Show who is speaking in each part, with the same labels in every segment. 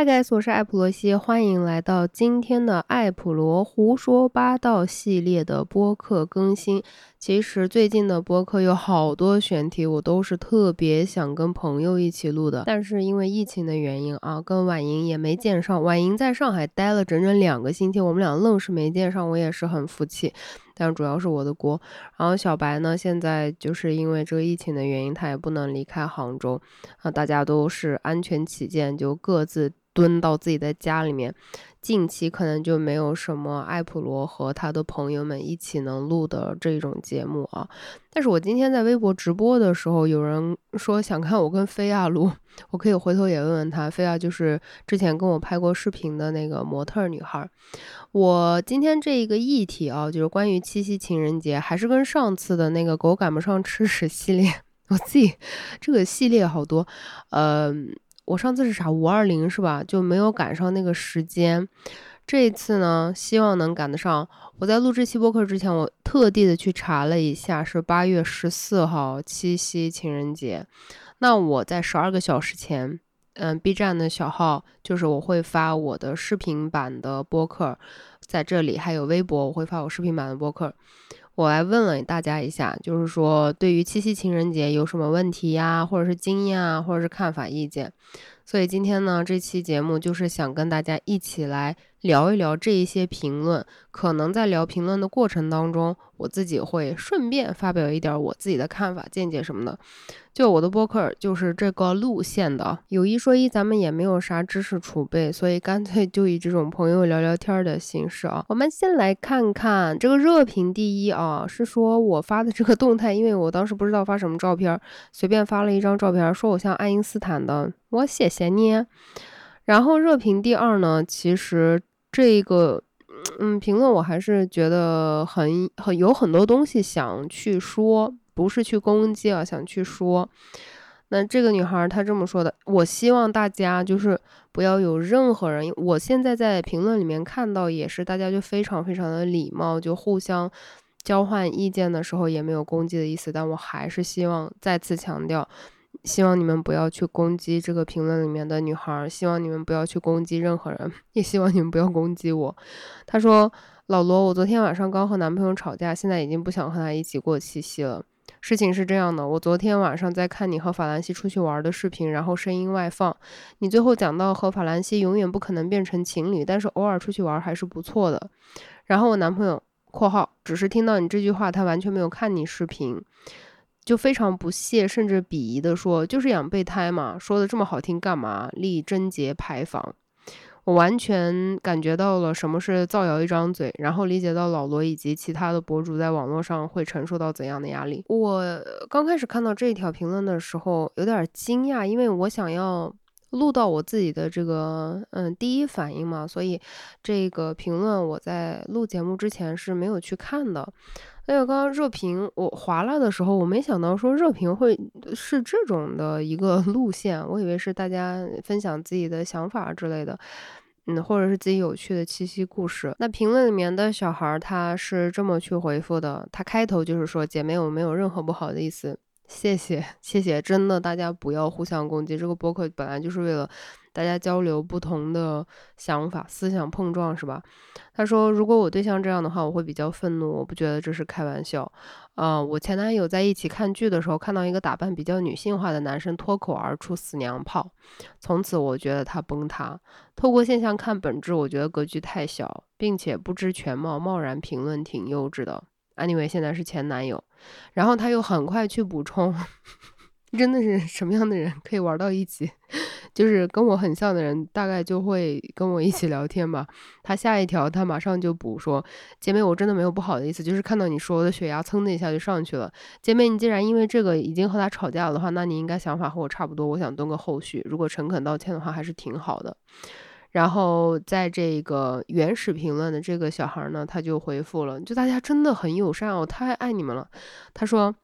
Speaker 1: 嗨，guys，我是艾普罗西，欢迎来到今天的艾普罗胡说八道系列的播客更新。其实最近的播客有好多选题，我都是特别想跟朋友一起录的，但是因为疫情的原因啊，跟婉莹也没见上。婉莹在上海待了整整两个星期，我们俩愣是没见上，我也是很服气。但主要是我的锅。然后小白呢，现在就是因为这个疫情的原因，他也不能离开杭州啊，大家都是安全起见，就各自。蹲到自己的家里面，近期可能就没有什么艾普罗和他的朋友们一起能录的这种节目啊。但是我今天在微博直播的时候，有人说想看我跟菲亚录，我可以回头也问问他。菲亚就是之前跟我拍过视频的那个模特女孩。我今天这一个议题啊，就是关于七夕情人节，还是跟上次的那个狗赶不上吃屎系列，我自己这个系列好多，嗯。我上次是啥五二零是吧？就没有赶上那个时间。这一次呢，希望能赶得上。我在录这期播客之前，我特地的去查了一下，是八月十四号七夕情人节。那我在十二个小时前，嗯，B 站的小号就是我会发我的视频版的播客，在这里还有微博，我会发我视频版的播客。我来问了大家一下，就是说对于七夕情人节有什么问题呀，或者是经验啊，或者是看法意见。所以今天呢，这期节目就是想跟大家一起来。聊一聊这一些评论，可能在聊评论的过程当中，我自己会顺便发表一点我自己的看法、见解什么的。就我的播客就是这个路线的。有一说一，咱们也没有啥知识储备，所以干脆就以这种朋友聊聊天的形式啊。我们先来看看这个热评第一啊，是说我发的这个动态，因为我当时不知道发什么照片，随便发了一张照片，说我像爱因斯坦的，我谢谢你。然后热评第二呢，其实。这个，嗯，评论我还是觉得很很有很多东西想去说，不是去攻击啊，想去说。那这个女孩她这么说的，我希望大家就是不要有任何人，我现在在评论里面看到也是大家就非常非常的礼貌，就互相交换意见的时候也没有攻击的意思，但我还是希望再次强调。希望你们不要去攻击这个评论里面的女孩，希望你们不要去攻击任何人，也希望你们不要攻击我。他说：“老罗，我昨天晚上刚和男朋友吵架，现在已经不想和他一起过七夕了。事情是这样的，我昨天晚上在看你和法兰西出去玩的视频，然后声音外放，你最后讲到和法兰西永远不可能变成情侣，但是偶尔出去玩还是不错的。然后我男朋友（括号只是听到你这句话，他完全没有看你视频）。”就非常不屑，甚至鄙夷的说：“就是养备胎嘛，说的这么好听干嘛？立贞节牌坊。”我完全感觉到了什么是造谣一张嘴，然后理解到老罗以及其他的博主在网络上会承受到怎样的压力。我刚开始看到这一条评论的时候有点惊讶，因为我想要录到我自己的这个嗯第一反应嘛，所以这个评论我在录节目之前是没有去看的。还有刚刚热评我划拉的时候，我没想到说热评会是这种的一个 路线，我以为是大家分享自己的想法之类的，嗯，或者是自己有趣的七夕故事。那评论里面的小孩他是这么去回复的，他开头就是说姐妹我没有任何不好的意思，谢谢谢谢，真的大家不要互相攻击，这个博客本来就是为了。大家交流不同的想法，思想碰撞是吧？他说：“如果我对象这样的话，我会比较愤怒。我不觉得这是开玩笑。啊，我前男友在一起看剧的时候，看到一个打扮比较女性化的男生脱口而出‘死娘炮’，从此我觉得他崩塌。透过现象看本质，我觉得格局太小，并且不知全貌，贸然评论挺幼稚的。Anyway，现在是前男友，然后他又很快去补充。”真的是什么样的人可以玩到一起？就是跟我很像的人，大概就会跟我一起聊天吧。他下一条，他马上就补说：“姐妹，我真的没有不好的意思，就是看到你说我的血压蹭的一下就上去了。姐妹，你既然因为这个已经和他吵架了的话，那你应该想法和我差不多。我想蹲个后续，如果诚恳道歉的话，还是挺好的。”然后在这个原始评论的这个小孩呢，他就回复了：“就大家真的很友善，我太爱你们了。”他说。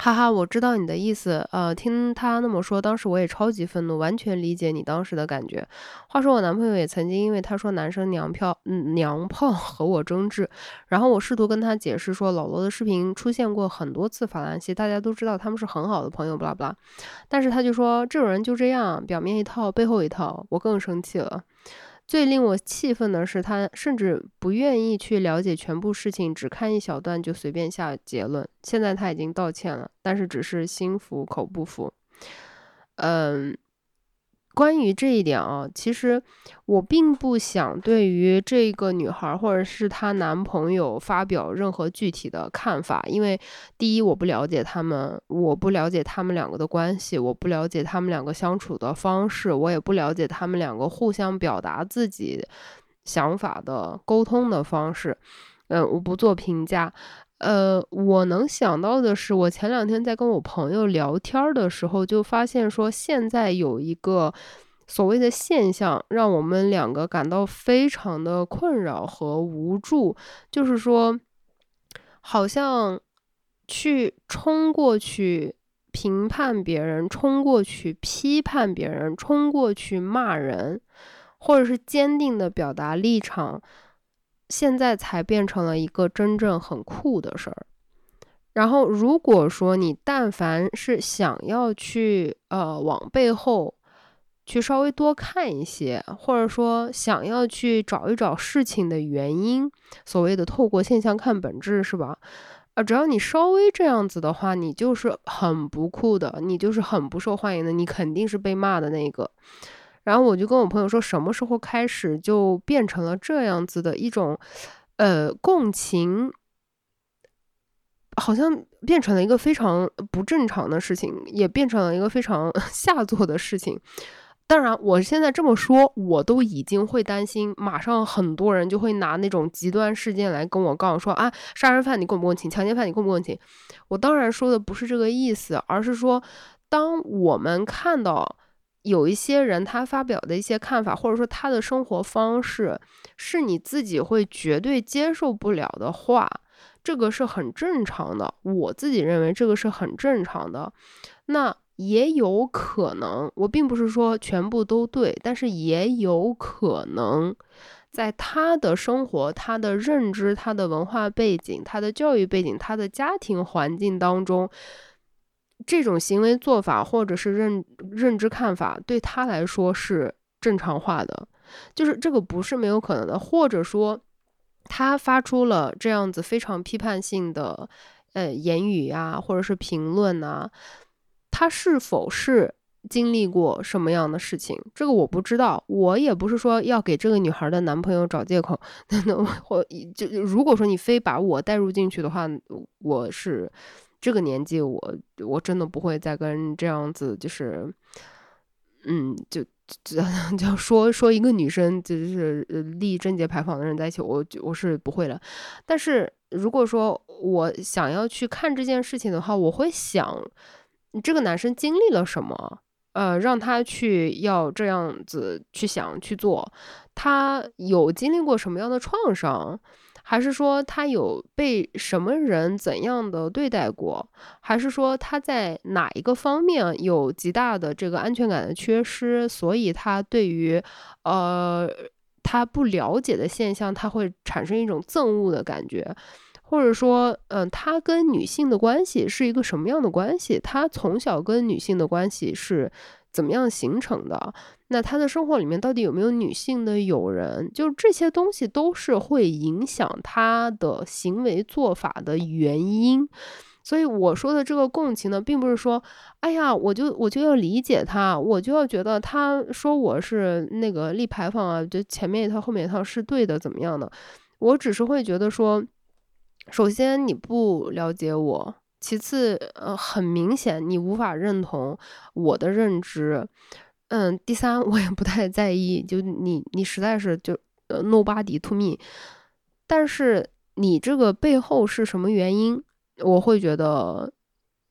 Speaker 1: 哈哈，我知道你的意思。呃，听他那么说，当时我也超级愤怒，完全理解你当时的感觉。话说，我男朋友也曾经因为他说男生娘票、娘炮和我争执，然后我试图跟他解释说，老罗的视频出现过很多次法兰西，大家都知道他们是很好的朋友，巴拉巴拉。但是他就说这种人就这样，表面一套，背后一套。我更生气了。最令我气愤的是，他甚至不愿意去了解全部事情，只看一小段就随便下结论。现在他已经道歉了，但是只是心服口不服。嗯。关于这一点啊，其实我并不想对于这个女孩或者是她男朋友发表任何具体的看法，因为第一我不了解他们，我不了解他们两个的关系，我不了解他们两个相处的方式，我也不了解他们两个互相表达自己想法的沟通的方式，嗯，我不做评价。呃，我能想到的是，我前两天在跟我朋友聊天的时候，就发现说，现在有一个所谓的现象，让我们两个感到非常的困扰和无助，就是说，好像去冲过去评判别人，冲过去批判别人，冲过去骂人，或者是坚定的表达立场。现在才变成了一个真正很酷的事儿。然后，如果说你但凡是想要去呃往背后去稍微多看一些，或者说想要去找一找事情的原因，所谓的透过现象看本质，是吧？啊，只要你稍微这样子的话，你就是很不酷的，你就是很不受欢迎的，你肯定是被骂的那个。然后我就跟我朋友说，什么时候开始就变成了这样子的一种，呃，共情，好像变成了一个非常不正常的事情，也变成了一个非常 下作的事情。当然，我现在这么说，我都已经会担心，马上很多人就会拿那种极端事件来跟我杠，说啊，杀人犯你共不共情，强奸犯你共不共情？我当然说的不是这个意思，而是说，当我们看到。有一些人，他发表的一些看法，或者说他的生活方式，是你自己会绝对接受不了的话，这个是很正常的。我自己认为这个是很正常的。那也有可能，我并不是说全部都对，但是也有可能，在他的生活、他的认知、他的文化背景、他的教育背景、他的家庭环境当中。这种行为做法或者是认认知看法对他来说是正常化的，就是这个不是没有可能的，或者说他发出了这样子非常批判性的呃言语呀，或者是评论呐，他是否是经历过什么样的事情？这个我不知道，我也不是说要给这个女孩的男朋友找借口，那我或就如果说你非把我带入进去的话，我是。这个年纪，我我真的不会再跟这样子，就是，嗯，就就 就说说一个女生就是立贞节牌坊的人在一起，我我是不会了。但是如果说我想要去看这件事情的话，我会想，这个男生经历了什么，呃，让他去要这样子去想去做，他有经历过什么样的创伤？还是说他有被什么人怎样的对待过？还是说他在哪一个方面有极大的这个安全感的缺失？所以他对于，呃，他不了解的现象，他会产生一种憎恶的感觉，或者说，嗯，他跟女性的关系是一个什么样的关系？他从小跟女性的关系是？怎么样形成的？那他的生活里面到底有没有女性的友人？就这些东西都是会影响他的行为做法的原因。所以我说的这个共情呢，并不是说，哎呀，我就我就要理解他，我就要觉得他说我是那个立牌坊啊，就前面一套后面一套是对的，怎么样的？我只是会觉得说，首先你不了解我。其次，呃，很明显你无法认同我的认知，嗯，第三，我也不太在意，就你，你实在是就呃，nobody to me，但是你这个背后是什么原因？我会觉得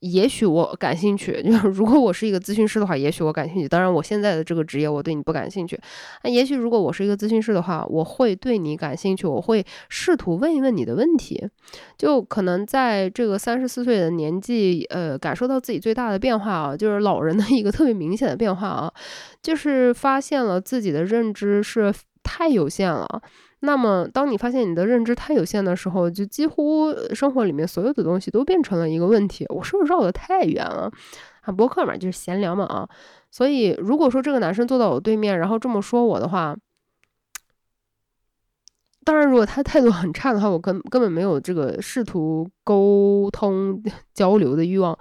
Speaker 1: 也许我感兴趣，就是如果我是一个咨询师的话，也许我感兴趣。当然，我现在的这个职业我对你不感兴趣。那也许如果我是一个咨询师的话，我会对你感兴趣，我会试图问一问你的问题。就可能在这个三十四岁的年纪，呃，感受到自己最大的变化啊，就是老人的一个特别明显的变化啊，就是发现了自己的认知是太有限了。那么，当你发现你的认知太有限的时候，就几乎生活里面所有的东西都变成了一个问题。我是不是绕得太远了？啊，博客嘛，就是闲聊嘛啊。所以，如果说这个男生坐到我对面，然后这么说我的话，当然，如果他态度很差的话，我根根本没有这个试图沟通交流的欲望。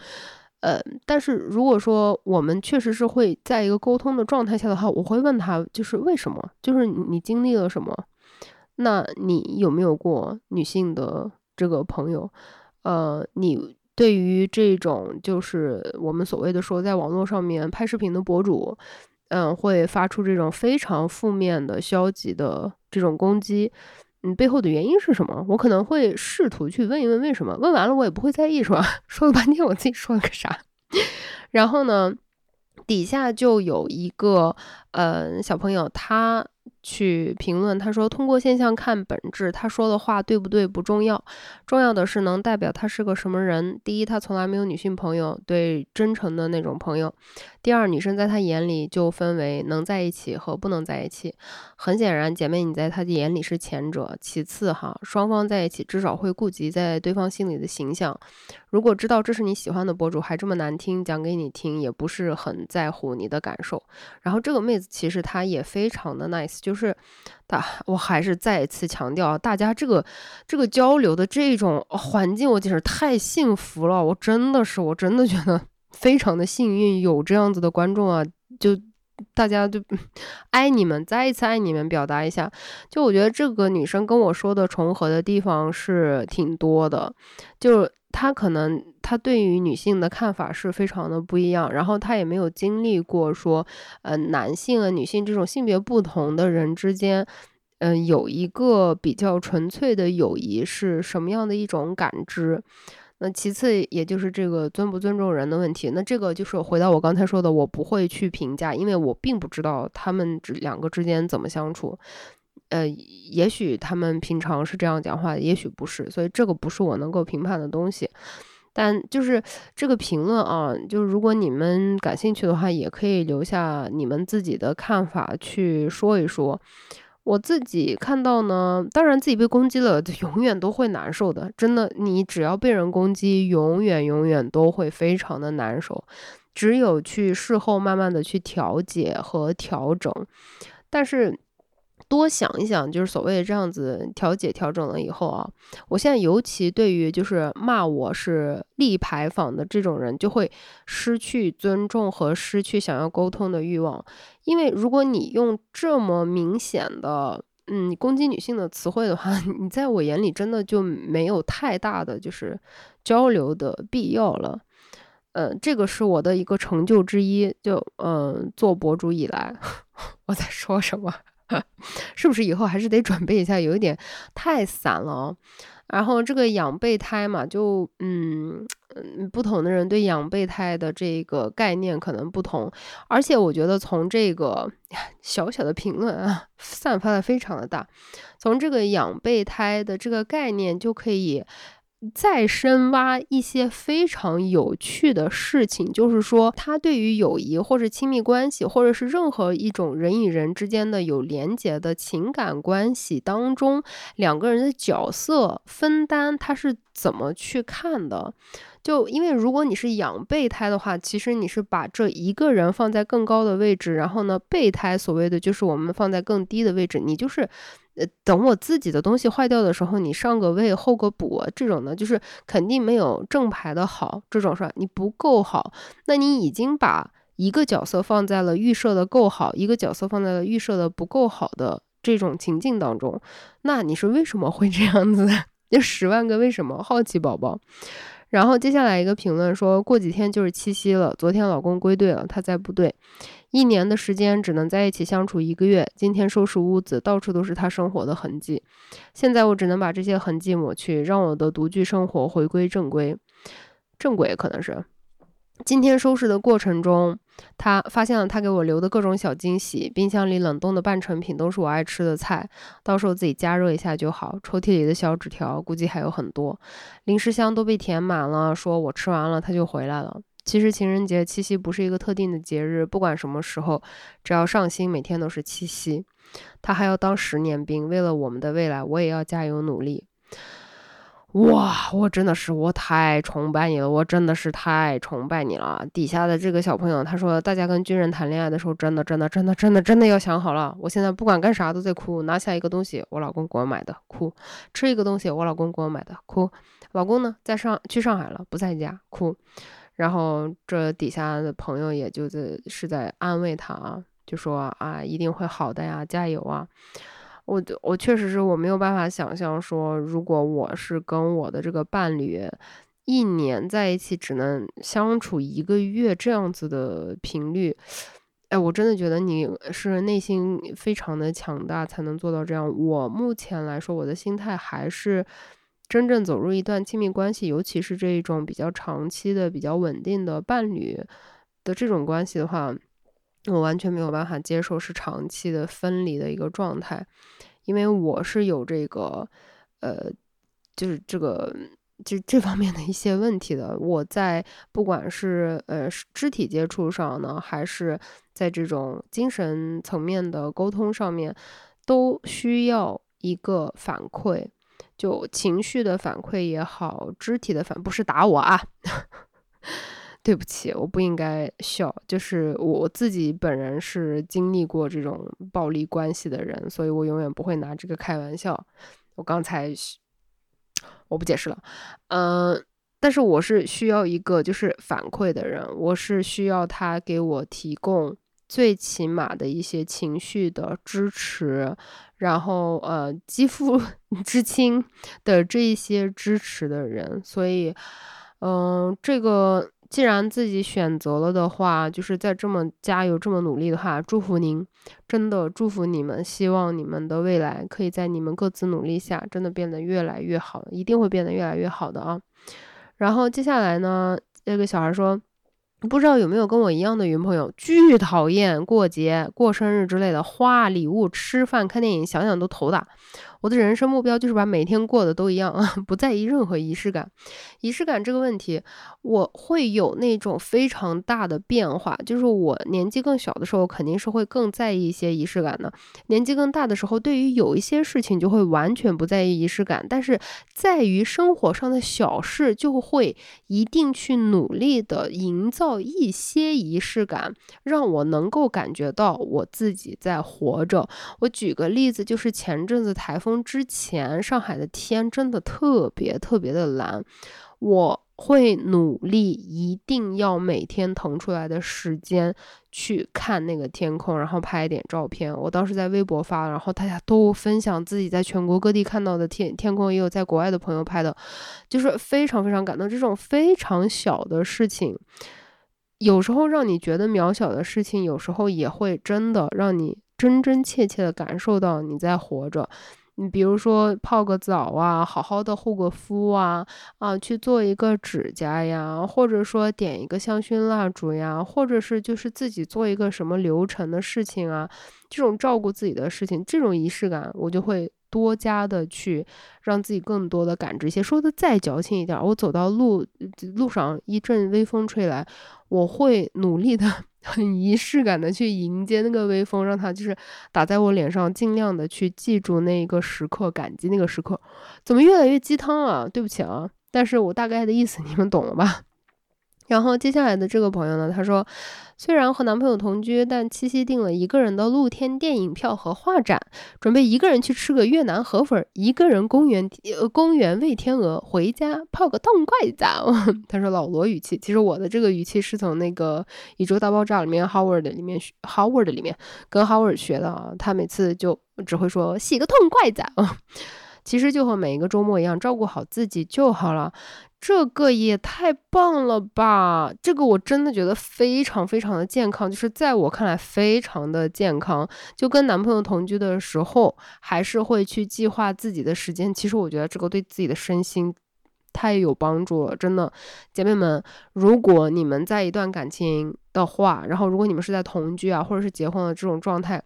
Speaker 1: 呃，但是如果说我们确实是会在一个沟通的状态下的话，我会问他，就是为什么？就是你经历了什么？那你有没有过女性的这个朋友？呃，你对于这种就是我们所谓的说在网络上面拍视频的博主，嗯，会发出这种非常负面的、消极的这种攻击，嗯，背后的原因是什么？我可能会试图去问一问为什么。问完了我也不会在意，是吧？说了半天我自己说了个啥？然后呢，底下就有一个呃小朋友，他。去评论，他说通过现象看本质，他说的话对不对不重要，重要的是能代表他是个什么人。第一，他从来没有女性朋友，对真诚的那种朋友。第二，女生在他眼里就分为能在一起和不能在一起。很显然，姐妹你在他的眼里是前者。其次，哈，双方在一起至少会顾及在对方心里的形象。如果知道这是你喜欢的博主，还这么难听讲给你听，也不是很在乎你的感受。然后这个妹子其实她也非常的 nice，就是大，我还是再一次强调，大家这个这个交流的这种环境，我简直太幸福了。我真的是，我真的觉得。非常的幸运有这样子的观众啊，就大家就爱你们，再一次爱你们，表达一下。就我觉得这个女生跟我说的重合的地方是挺多的，就她可能他对于女性的看法是非常的不一样，然后他也没有经历过说，呃，男性啊、女性这种性别不同的人之间，嗯，有一个比较纯粹的友谊是什么样的一种感知。那其次，也就是这个尊不尊重人的问题。那这个就是回到我刚才说的，我不会去评价，因为我并不知道他们这两个之间怎么相处。呃，也许他们平常是这样讲话，也许不是，所以这个不是我能够评判的东西。但就是这个评论啊，就是如果你们感兴趣的话，也可以留下你们自己的看法去说一说。我自己看到呢，当然自己被攻击了，永远都会难受的。真的，你只要被人攻击，永远永远都会非常的难受。只有去事后慢慢的去调节和调整，但是。多想一想，就是所谓的这样子调解调整了以后啊，我现在尤其对于就是骂我是立牌坊的这种人，就会失去尊重和失去想要沟通的欲望。因为如果你用这么明显的嗯攻击女性的词汇的话，你在我眼里真的就没有太大的就是交流的必要了。嗯，这个是我的一个成就之一。就嗯，做博主以来，我在说什么？是不是以后还是得准备一下？有一点太散了哦。然后这个养备胎嘛，就嗯嗯，不同的人对养备胎的这个概念可能不同。而且我觉得从这个小小的评论啊，散发的非常的大。从这个养备胎的这个概念就可以。再深挖一些非常有趣的事情，就是说，他对于友谊或者亲密关系，或者是任何一种人与人之间的有连结的情感关系当中，两个人的角色分担，他是怎么去看的？就因为如果你是养备胎的话，其实你是把这一个人放在更高的位置，然后呢，备胎所谓的就是我们放在更低的位置，你就是。呃，等我自己的东西坏掉的时候，你上个位后个补，这种呢，就是肯定没有正牌的好。这种是吧？你不够好，那你已经把一个角色放在了预设的够好，一个角色放在了预设的不够好的这种情境当中，那你是为什么会这样子？就十万个为什么，好奇宝宝。然后接下来一个评论说过几天就是七夕了，昨天老公归队了，他在部队。一年的时间只能在一起相处一个月。今天收拾屋子，到处都是他生活的痕迹。现在我只能把这些痕迹抹去，让我的独居生活回归正规。正轨可能是。今天收拾的过程中，他发现了他给我留的各种小惊喜。冰箱里冷冻的半成品都是我爱吃的菜，到时候自己加热一下就好。抽屉里的小纸条估计还有很多，零食箱都被填满了。说我吃完了他就回来了。其实情人节、七夕不是一个特定的节日，不管什么时候，只要上心，每天都是七夕。他还要当十年兵，为了我们的未来，我也要加油努力。哇，我真的是我太崇拜你了，我真的是太崇拜你了。底下的这个小朋友他说，大家跟军人谈恋爱的时候，真的真的真的真的真的要想好了。我现在不管干啥都在哭，拿下一个东西，我老公给我买的，哭；吃一个东西，我老公给我买的，哭。老公呢，在上去上海了，不在家，哭。然后这底下的朋友也就在是在安慰他啊，就说啊，一定会好的呀，加油啊。我我确实是我没有办法想象说，如果我是跟我的这个伴侣一年在一起只能相处一个月这样子的频率，哎，我真的觉得你是内心非常的强大才能做到这样。我目前来说，我的心态还是真正走入一段亲密关系，尤其是这一种比较长期的、比较稳定的伴侣的这种关系的话。我完全没有办法接受是长期的分离的一个状态，因为我是有这个，呃，就是这个这这方面的一些问题的。我在不管是呃肢体接触上呢，还是在这种精神层面的沟通上面，都需要一个反馈，就情绪的反馈也好，肢体的反不是打我啊。对不起，我不应该笑。就是我自己本人是经历过这种暴力关系的人，所以我永远不会拿这个开玩笑。我刚才我不解释了，嗯，但是我是需要一个就是反馈的人，我是需要他给我提供最起码的一些情绪的支持，然后呃，肌肤 之亲的这一些支持的人。所以，嗯，这个。既然自己选择了的话，就是在这么加油、这么努力的话，祝福您，真的祝福你们。希望你们的未来可以在你们各自努力下，真的变得越来越好，一定会变得越来越好的啊。然后接下来呢，那个小孩说。不知道有没有跟我一样的云朋友，巨讨厌过节、过生日之类的花礼物、吃饭、看电影，想想都头大。我的人生目标就是把每天过得都一样，不在意任何仪式感。仪式感这个问题，我会有那种非常大的变化。就是我年纪更小的时候，肯定是会更在意一些仪式感的；年纪更大的时候，对于有一些事情就会完全不在意仪式感。但是在于生活上的小事，就会一定去努力的营造一些仪式感，让我能够感觉到我自己在活着。我举个例子，就是前阵子台风。之前上海的天真的特别特别的蓝，我会努力，一定要每天腾出来的时间去看那个天空，然后拍一点照片。我当时在微博发，然后大家都分享自己在全国各地看到的天天空，也有在国外的朋友拍的，就是非常非常感动。这种非常小的事情，有时候让你觉得渺小的事情，有时候也会真的让你真真切切的感受到你在活着。你比如说泡个澡啊，好好的护个肤啊，啊，去做一个指甲呀，或者说点一个香薰蜡烛呀，或者是就是自己做一个什么流程的事情啊，这种照顾自己的事情，这种仪式感，我就会多加的去让自己更多的感知一些。说的再矫情一点，我走到路路上一阵微风吹来，我会努力的。很仪式感的去迎接那个微风，让它就是打在我脸上，尽量的去记住那一个时刻，感激那个时刻。怎么越来越鸡汤啊？对不起啊，但是我大概的意思你们懂了吧？然后接下来的这个朋友呢，他说，虽然和男朋友同居，但七夕订了一个人的露天电影票和画展，准备一个人去吃个越南河粉，一个人公园呃公园喂天鹅，回家泡个痛快澡。他说老罗语气，其实我的这个语气是从那个《宇宙大爆炸》里面 Howard 里面 Howard 里面跟 Howard 学的啊，他每次就只会说洗个痛快澡。其实就和每一个周末一样，照顾好自己就好了。这个也太棒了吧！这个我真的觉得非常非常的健康，就是在我看来非常的健康。就跟男朋友同居的时候，还是会去计划自己的时间。其实我觉得这个对自己的身心太有帮助了，真的，姐妹们，如果你们在一段感情的话，然后如果你们是在同居啊，或者是结婚的这种状态，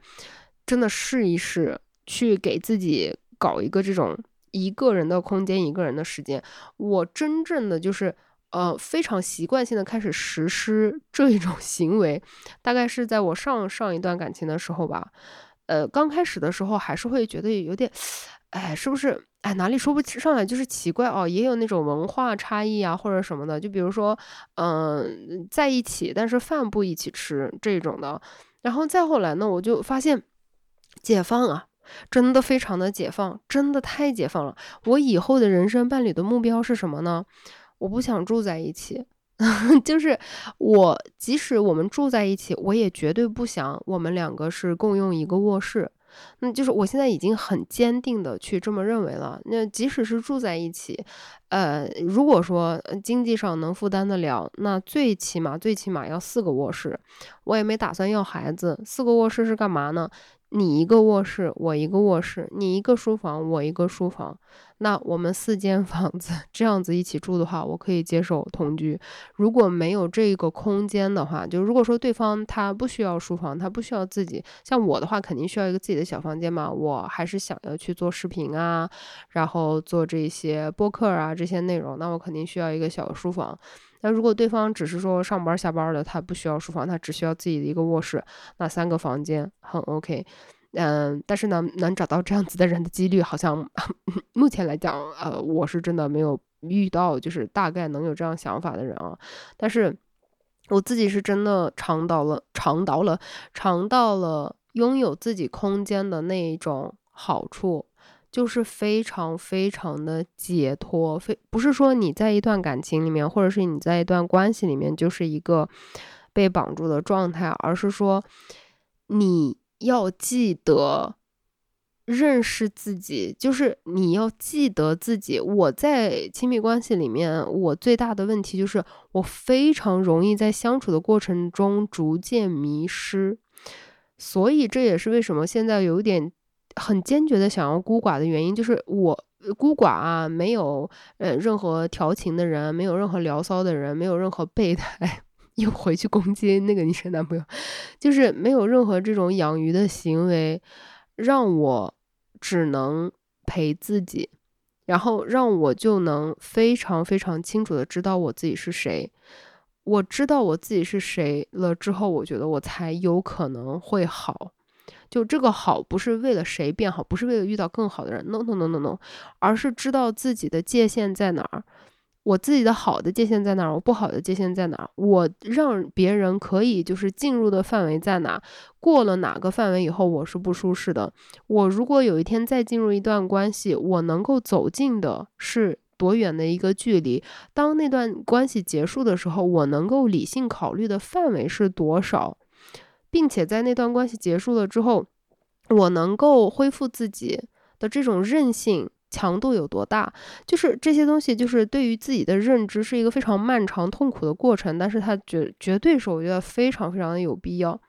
Speaker 1: 真的试一试，去给自己搞一个这种一个人的空间，一个人的时间。我真正的就是呃非常习惯性的开始实施这一种行为，大概是在我上上一段感情的时候吧。呃，刚开始的时候还是会觉得有点，哎，是不是？哎，哪里说不上来，就是奇怪哦。也有那种文化差异啊，或者什么的。就比如说，嗯，在一起，但是饭不一起吃这种的。然后再后来呢，我就发现解放啊，真的非常的解放，真的太解放了。我以后的人生伴侣的目标是什么呢？我不想住在一起。就是我，即使我们住在一起，我也绝对不想我们两个是共用一个卧室。那就是我现在已经很坚定的去这么认为了。那即使是住在一起，呃，如果说经济上能负担得了，那最起码最起码要四个卧室。我也没打算要孩子，四个卧室是干嘛呢？你一个卧室，我一个卧室，你一个书房，我一个书房，那我们四间 房子这样子一起住的话，我可以接受同居。如果没有这个空间的话，就如果说对方他不需要书房，他不需要自己，像我的话，肯定需要一个自己的小房间嘛。我还是想要去做视频啊，然后做这些播客啊这些内容，那我肯定需要一个小书房。那如果对方只是说上班下班的，他不需要书房，他只需要自己的一个卧室，那三个房间很 OK。嗯，但是呢，能找到这样子的人的几率，好像 目前来讲，呃，我是真的没有遇到，就是大概能有这样想法的人啊。但是我自己是真的尝到了，尝到了，尝到了拥有自己空间的那一种好处。就是非常非常的解脱，非不是说你在一段感情里面，或者是你在一段关系里面就是一个被绑住的状态，而是说你要记得认识自己，就是你要记得自己。我在亲密关系里面，我最大的问题就是我非常容易在相处的过程中逐渐迷失，所以这也是为什么现在有点。很坚决的想要孤寡的原因，就是我孤寡啊，没有呃任何调情的人，没有任何聊骚的人，没有任何备胎，又回去攻击那个女生男朋友，就是没有任何这种养鱼的行为，让我只能陪自己，然后让我就能非常非常清楚的知道我自己是谁。我知道我自己是谁了之后，我觉得我才有可能会好。就这个好不是为了谁变好，不是为了遇到更好的人，no no no no no，而是知道自己的界限在哪儿，我自己的好的界限在哪儿，我不好的界限在哪儿，我让别人可以就是进入的范围在哪儿，过了哪个范围以后我是不舒适的。我如果有一天再进入一段关系，我能够走近的是多远的一个距离？当那段关系结束的时候，我能够理性考虑的范围是多少？并且在那段关系结束了之后，我能够恢复自己的这种韧性强度有多大？就是这些东西，就是对于自己的认知是一个非常漫长痛苦的过程，但是它绝绝对是我觉得非常非常的有必要。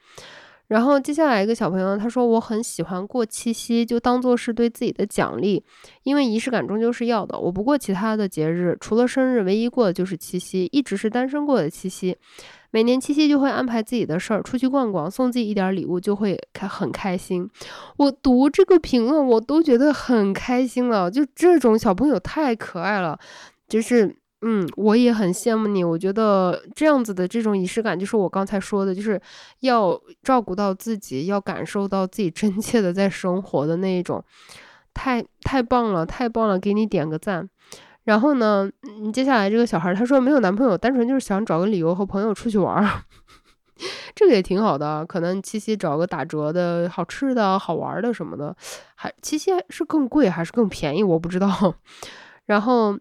Speaker 1: 然后接下来一个小朋友他说我很喜欢过七夕，就当做是对自己的奖励，因为仪式感终究是要的。我不过其他的节日，除了生日，唯一过的就是七夕，一直是单身过的七夕。每年七夕就会安排自己的事儿，出去逛逛，送自己一点礼物，就会开很开心。我读这个评论，我都觉得很开心了。就这种小朋友太可爱了，就是，嗯，我也很羡慕你。我觉得这样子的这种仪式感，就是我刚才说的，就是要照顾到自己，要感受到自己真切的在生活的那一种，太太棒了，太棒了，给你点个赞。然后呢，你接下来这个小孩他说没有男朋友，单纯就是想找个理由和朋友出去玩儿，这个也挺好的。可能七夕找个打折的好吃的好玩的什么的，还七夕是更贵还是更便宜，我不知道。然后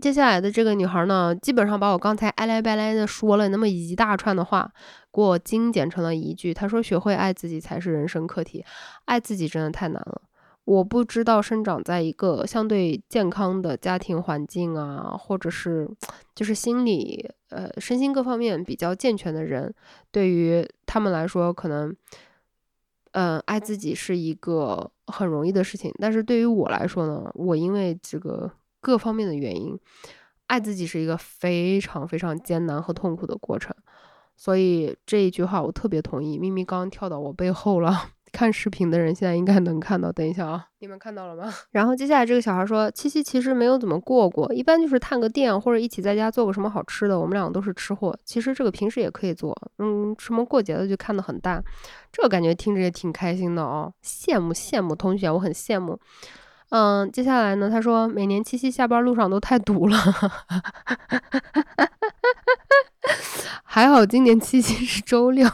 Speaker 1: 接下来的这个女孩呢，基本上把我刚才哀来白来的说了那么一大串的话，给我精简成了一句。她说：“学会爱自己才是人生课题，爱自己真的太难了。”我不知道生长在一个相对健康的家庭环境啊，或者是就是心理呃身心各方面比较健全的人，对于他们来说，可能嗯爱自己是一个很容易的事情。但是对于我来说呢，我因为这个各方面的原因，爱自己是一个非常非常艰难和痛苦的过程。所以这一句话我特别同意。咪咪刚刚跳到我背后了。看视频的人现在应该能看到，等一下啊，你们看到了吗？然后接下来这个小孩说，七夕其实没有怎么过过，一般就是探个店或者一起在家做个什么好吃的。我们两个都是吃货，其实这个平时也可以做，嗯，什么过节的就看得很淡，这个感觉听着也挺开心的哦，羡慕羡慕同学，我很羡慕。嗯，接下来呢，他说每年七夕下班路上都太堵了，还好今年七夕是周六。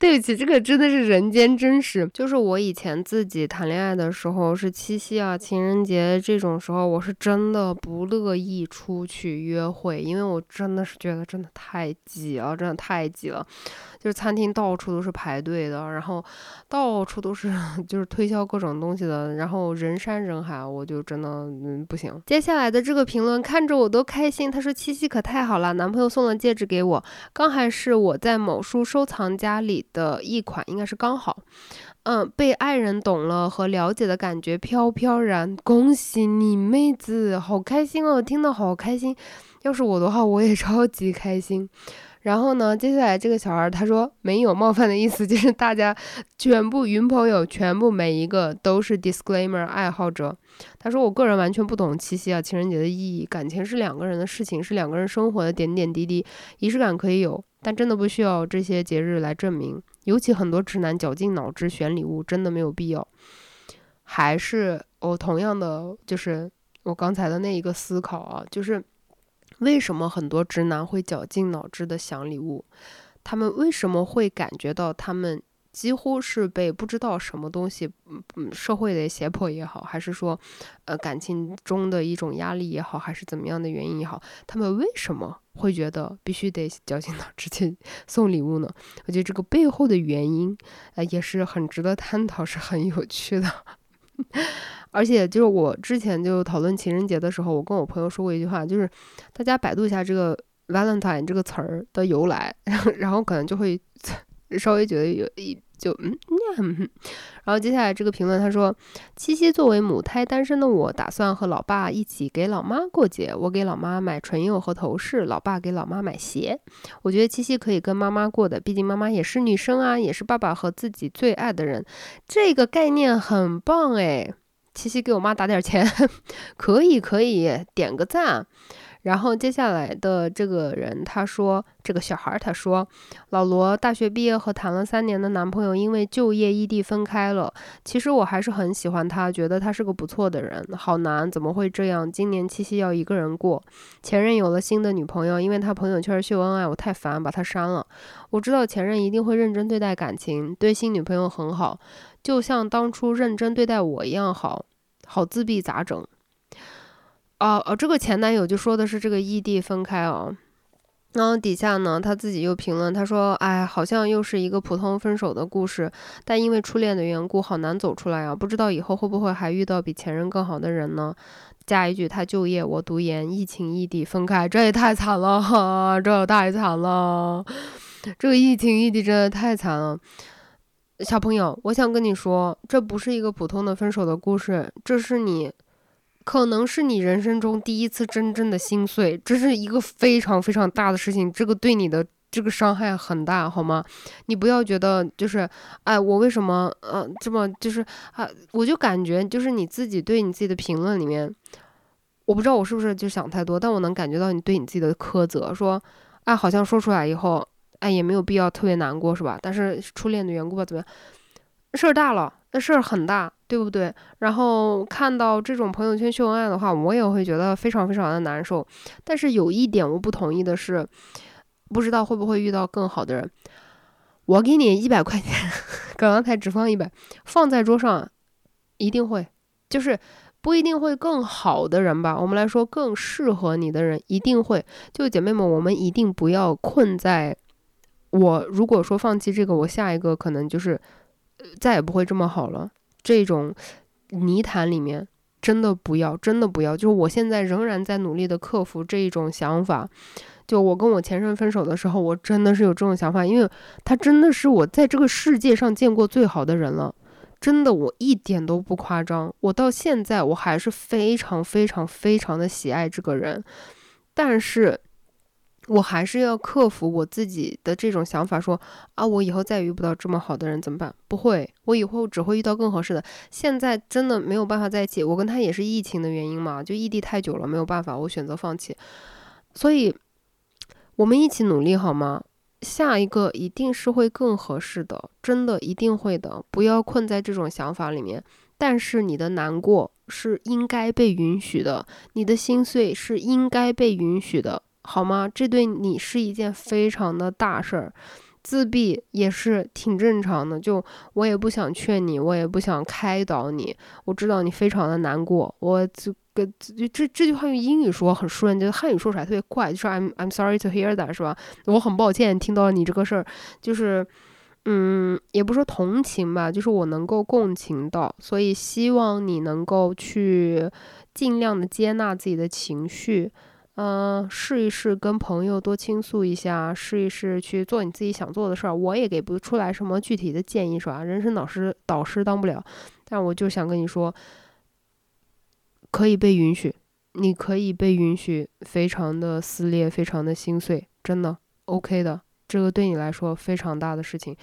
Speaker 1: 对不起，这个真的是人间真实。就是我以前自己谈恋爱的时候，是七夕啊、情人节这种时候，我是真的不乐意出去约会，因为我真的是觉得真的太挤了，真的太挤了。就是餐厅到处都是排队的，然后到处都是 就是推销各种东西的，然后人山人海，我就真的嗯不行。接下来的这个评论看着我都开心，他说七夕可太好了，男朋友送了戒指给我，刚还是我在某书收藏夹里的一款，应该是刚好，嗯，被爱人懂了和了解的感觉飘飘然，恭喜你妹子，好开心哦，听得好开心，要是我的话我也超级开心。然后呢，接下来这个小孩他说没有冒犯的意思，就是大家全部云朋友全部每一个都是 disclaimer 爱好者。他说我个人完全不懂七夕啊情人节的意义，感情是两个人的事情，是两个人生活的点点滴滴，仪式感可以有，但真的不需要这些节日来证明。尤其很多直男绞尽脑汁选礼物，真的没有必要。还是我同样的，就是我刚才的那一个思考啊，就是。为什么很多直男会绞尽脑汁的想礼物？他们为什么会感觉到他们几乎是被不知道什么东西，嗯嗯，社会的胁迫也好，还是说，呃，感情中的一种压力也好，还是怎么样的原因也好，他们为什么会觉得必须得绞尽脑汁去 送礼物呢？我觉得这个背后的原因，呃，也是很值得探讨，是很有趣的。而且就是我之前就讨论情人节的时候，我跟我朋友说过一句话，就是大家百度一下这个 Valentine 这个词儿的由来，然后可能就会稍微觉得有一。就嗯，然后接下来这个评论他说，七夕作为母胎单身的我，打算和老爸一起给老妈过节。我给老妈买唇釉和头饰，老爸给老妈买鞋。我觉得七夕可以跟妈妈过的，毕竟妈妈也是女生啊，也是爸爸和自己最爱的人。这个概念很棒诶。七夕给我妈打点钱，可以可以，点个赞。然后接下来的这个人，他说这个小孩，他说老罗大学毕业和谈了三年的男朋友因为就业异地分开了。其实我还是很喜欢他，觉得他是个不错的人。好难，怎么会这样？今年七夕要一个人过。前任有了新的女朋友，因为他朋友圈秀恩爱，我太烦，把他删了。我知道前任一定会认真对待感情，对新女朋友很好，就像当初认真对待我一样好。好自闭咋整？哦哦，这个前男友就说的是这个异地分开哦，然后底下呢，他自己又评论，他说：“哎，好像又是一个普通分手的故事，但因为初恋的缘故，好难走出来啊！不知道以后会不会还遇到比前任更好的人呢？”加一句，他就业，我读研，疫情异地分开，这也太惨了，哈，这太惨了，这个疫情异地真的太惨了。小朋友，我想跟你说，这不是一个普通的分手的故事，这是你。可能是你人生中第一次真正的心碎，这是一个非常非常大的事情，这个对你的这个伤害很大，好吗？你不要觉得就是，哎，我为什么呃这么就是啊？我就感觉就是你自己对你自己的评论里面，我不知道我是不是就想太多，但我能感觉到你对你自己的苛责，说，哎，好像说出来以后，哎，也没有必要特别难过，是吧？但是初恋的缘故吧，怎么样？事儿大了，那事儿很大。对不对？然后看到这种朋友圈秀恩爱的话，我也会觉得非常非常的难受。但是有一点我不同意的是，不知道会不会遇到更好的人。我给你一百块钱，刚刚才只放一百，放在桌上，一定会，就是不一定会更好的人吧？我们来说更适合你的人，一定会。就姐妹们，我们一定不要困在，我如果说放弃这个，我下一个可能就是再也不会这么好了。这种泥潭里面，真的不要，真的不要。就是我现在仍然在努力的克服这一种想法。就我跟我前任分手的时候，我真的是有这种想法，因为他真的是我在这个世界上见过最好的人了。真的，我一点都不夸张。我到现在我还是非常非常非常的喜爱这个人，但是我还是要克服我自己的这种想法，说啊，我以后再遇不到这么好的人怎么办？不会，我以后只会遇到更合适的。现在真的没有办法在一起，我跟他也是疫情的原因嘛，就异地太久了，没有办法，我选择放弃。所以，我们一起努力好吗？下一个一定是会更合适的，真的一定会的。不要困在这种想法里面。但是你的难过是应该被允许的，你的心碎是应该被允许的，好吗？这对你是一件非常的大事儿。自闭也是挺正常的，就我也不想劝你，我也不想开导你。我知道你非常的难过，我这个这这句话用英语说很顺，就汉语说出来特别怪，就是 I'm I'm sorry to hear that，是吧？我很抱歉听到你这个事儿，就是嗯，也不说同情吧，就是我能够共情到，所以希望你能够去尽量的接纳自己的情绪。嗯，试一试跟朋友多倾诉一下，试一试去做你自己想做的事儿。我也给不出来什么具体的建议，是吧？人生导师导师当不了，但我就想跟你说，可以被允许，你可以被允许，非常的撕裂，非常的心碎，真的 OK 的。这个对你来说非常大的事情。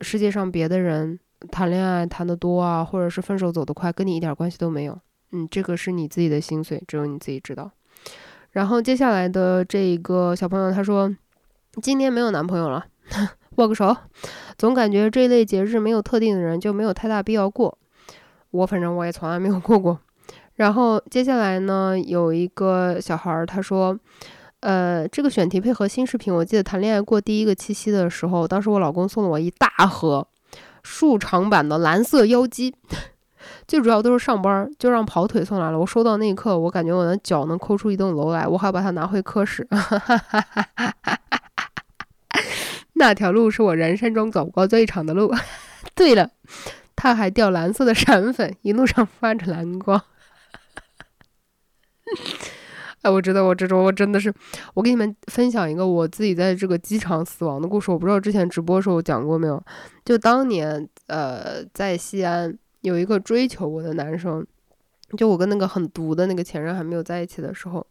Speaker 1: 世界上别的人谈恋爱谈得多啊，或者是分手走得快，跟你一点关系都没有。嗯，这个是你自己的心碎，只有你自己知道。然后接下来的这一个小朋友他说，今年没有男朋友了，握个手。总感觉这类节日没有特定的人就没有太大必要过。我反正我也从来没有过过。然后接下来呢，有一个小孩儿他说，呃，这个选题配合新视频。我记得谈恋爱过第一个七夕的时候，当时我老公送了我一大盒竖长版的蓝色妖姬。最主要都是上班，就让跑腿送来了。我收到那一刻，我感觉我的脚能抠出一栋楼来。我还要把它拿回科室。那条路是我人生中走过最长的路。对了，它还掉蓝色的闪粉，一路上发着蓝光。哎，我知道，我这种我真的是，我给你们分享一个我自己在这个机场死亡的故事。我不知道之前直播的时候讲过没有？就当年，呃，在西安。有一个追求我的男生，就我跟那个很毒的那个前任还没有在一起的时候，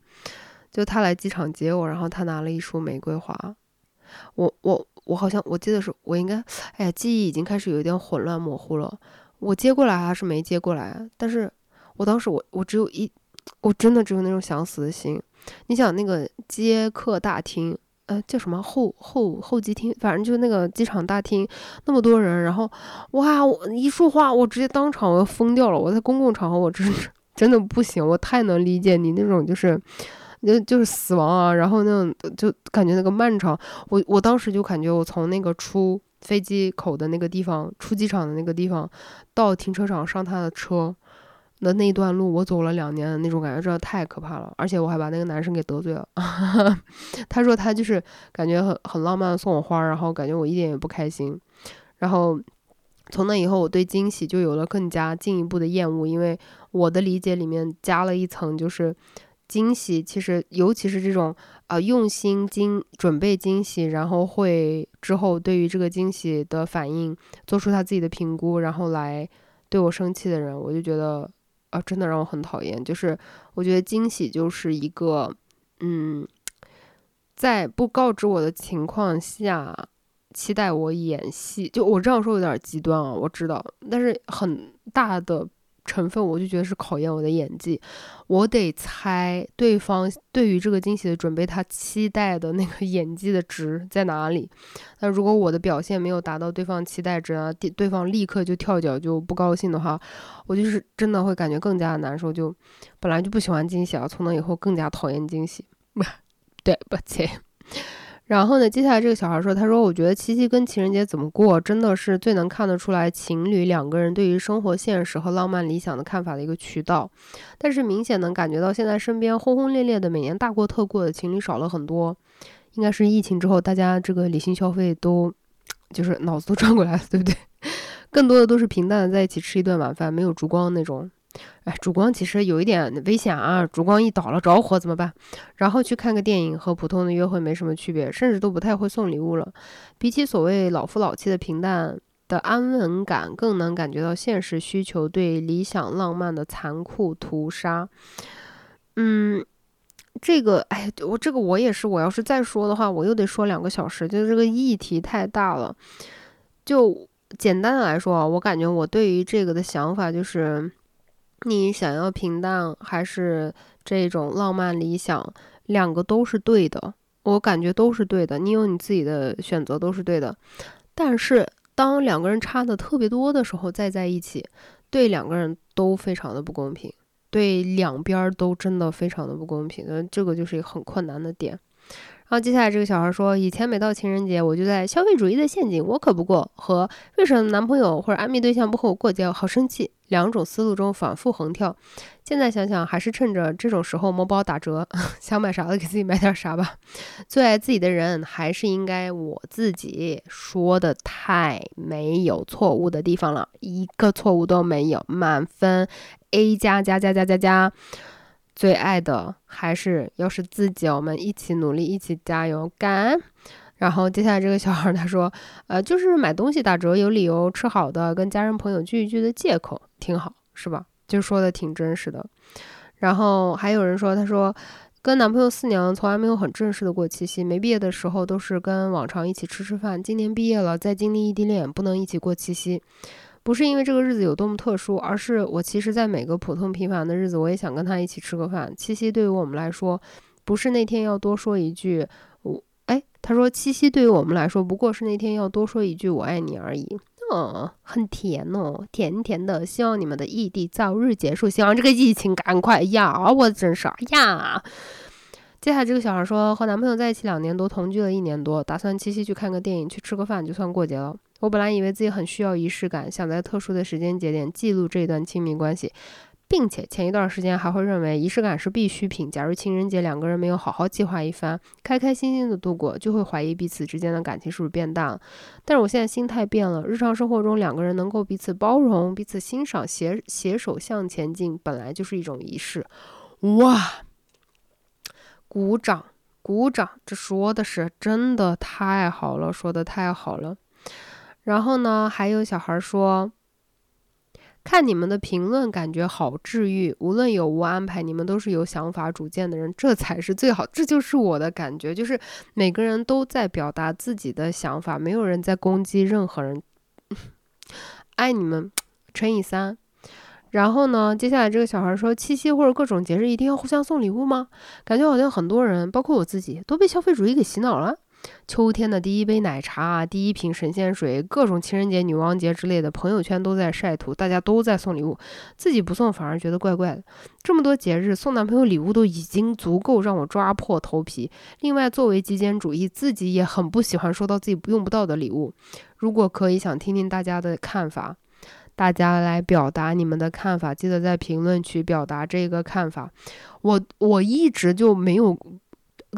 Speaker 1: 就他来机场接我，然后他拿了一束玫瑰花，我我我好像我记得是我应该，哎呀，记忆已经开始有一点混乱模糊了，我接过来还是没接过来？但是我当时我我只有一，我真的只有那种想死的心。你想那个接客大厅。呃，叫什么候候候机厅，反正就那个机场大厅，那么多人，然后哇，我一说话，我直接当场我要疯掉了。我在公共场合，我真是真的不行，我太能理解你那种就是，就就是死亡啊，然后那种就感觉那个漫长，我我当时就感觉我从那个出飞机口的那个地方，出机场的那个地方，到停车场上他的车。的那段路，我走了两年的那种感觉，真的太可怕了。而且我还把那个男生给得罪了。他说他就是感觉很很浪漫，送我花，然后感觉我一点也不开心。然后从那以后，我对惊喜就有了更加进一步的厌恶，因为我的理解里面加了一层，就是惊喜其实尤其是这种啊用心精准备惊喜，然后会之后对于这个惊喜的反应做出他自己的评估，然后来对我生气的人，我就觉得。啊，真的让我很讨厌。就是我觉得惊喜就是一个，嗯，在不告知我的情况下，期待我演戏。就我这样说有点极端啊，我知道，但是很大的。成分我就觉得是考验我的演技，我得猜对方对于这个惊喜的准备，他期待的那个 演技的值在哪里。那如果我的表现没有达到对方期待值啊，对方立刻就跳脚就不高兴的话，我就是真的会感觉更加难受。就本来就不喜欢惊喜啊，从那以后更加讨厌惊喜。对不起。然后呢，接下来这个小孩说：“他说，我觉得七夕跟情人节怎么过，真的是最能看得出来情侣两个人对于生活现实和浪漫理想的看法的一个渠道。但是明显能感觉到，现在身边轰轰烈烈的每年大过特过的情侣少了很多。应该是疫情之后，大家这个理性消费都就是脑子都转过来了，对不对？更多的都是平淡的在一起吃一顿晚饭，没有烛光那种。”哎，烛光其实有一点危险啊！烛光一倒了着火怎么办？然后去看个电影和普通的约会没什么区别，甚至都不太会送礼物了。比起所谓老夫老妻的平淡，的安稳感，更能感觉到现实需求对理想浪漫的残酷屠杀。嗯，这个，哎，我这个我也是，我要是再说的话，我又得说两个小时，就这个议题太大了。就简单的来说啊，我感觉我对于这个的想法就是，你想要平淡还是这种浪漫理想，两个都是对的，我感觉都是对的，你有你自己的选择都是对的。但是当两个人差的特别多的时候再在一起，对两个人都非常的不公平。对两边都真的非常的不公平，那这个就是一个很困难的点。然后接下来这个小孩说，以前每到情人节，我就在消费主义的陷阱，我可不过和为什么男朋友或者暧昧对象不和我过节，我好生气，两种思路中反复横跳。现在想想，还是趁着这种时候某宝打折，想买啥的给自己买点啥吧。最爱自己的人还是应该我自己。说的太没有错误的地方了，一个错误都没有，满分 A 加加加加加加。最爱的还是要是自己，我们一起努力，一起加油感恩。然后接下来这个小孩他说，呃，就是买东西打折有理由吃好的，跟家人朋友聚一聚的借口，挺好，是吧？就说的挺真实的。然后还有人说，他说跟男朋友四年了，从来没有很正式的过七夕，没毕业的时候都是跟往常一起吃吃饭，今年毕业了，再经历异地恋，不能一起过七夕。不是因为这个日子有多么特殊，而是我其实，在每个普通平凡的日子，我也想跟他一起吃个饭。七夕对于我们来说，不是那天要多说一句“我”，哎，他说七夕对于我们来说，不过是那天要多说一句“我爱你”而已。嗯，很甜哦，甜甜的。希望你们的异地早日结束，希望这个疫情赶快呀！我真是呀。接下来这个小孩说，和男朋友在一起两年多，同居了一年多，打算七夕去看个电影，去吃个饭，就算过节了。我本来以为自己很需要仪式感，想在特殊的时间节点记录这段亲密关系，并且前一段时间还会认为仪式感是必需品。假如情人节两个人没有好好计划一番，开开心心的度过，就会怀疑彼此之间的感情是不是变淡了。但是我现在心态变了，日常生活中两个人能够彼此包容、彼此欣赏、携携手向前进，本来就是一种仪式。哇，鼓掌鼓掌，这说的是真的太好了，说的太好了。然后呢，还有小孩说，看你们的评论，感觉好治愈。无论有无安排，你们都是有想法、主见的人，这才是最好。这就是我的感觉，就是每个人都在表达自己的想法，没有人在攻击任何人。爱你们，乘以三。然后呢，接下来这个小孩说，七夕或者各种节日一定要互相送礼物吗？感觉好像很多人，包括我自己，都被消费主义给洗脑了。秋天的第一杯奶茶，第一瓶神仙水，各种情人节、女王节之类的，朋友圈都在晒图，大家都在送礼物，自己不送反而觉得怪怪的。这么多节日送男朋友礼物都已经足够让我抓破头皮。另外，作为极简主义，自己也很不喜欢收到自己用不到的礼物。如果可以，想听听大家的看法，大家来表达你们的看法，记得在评论区表达这个看法。我我一直就没有。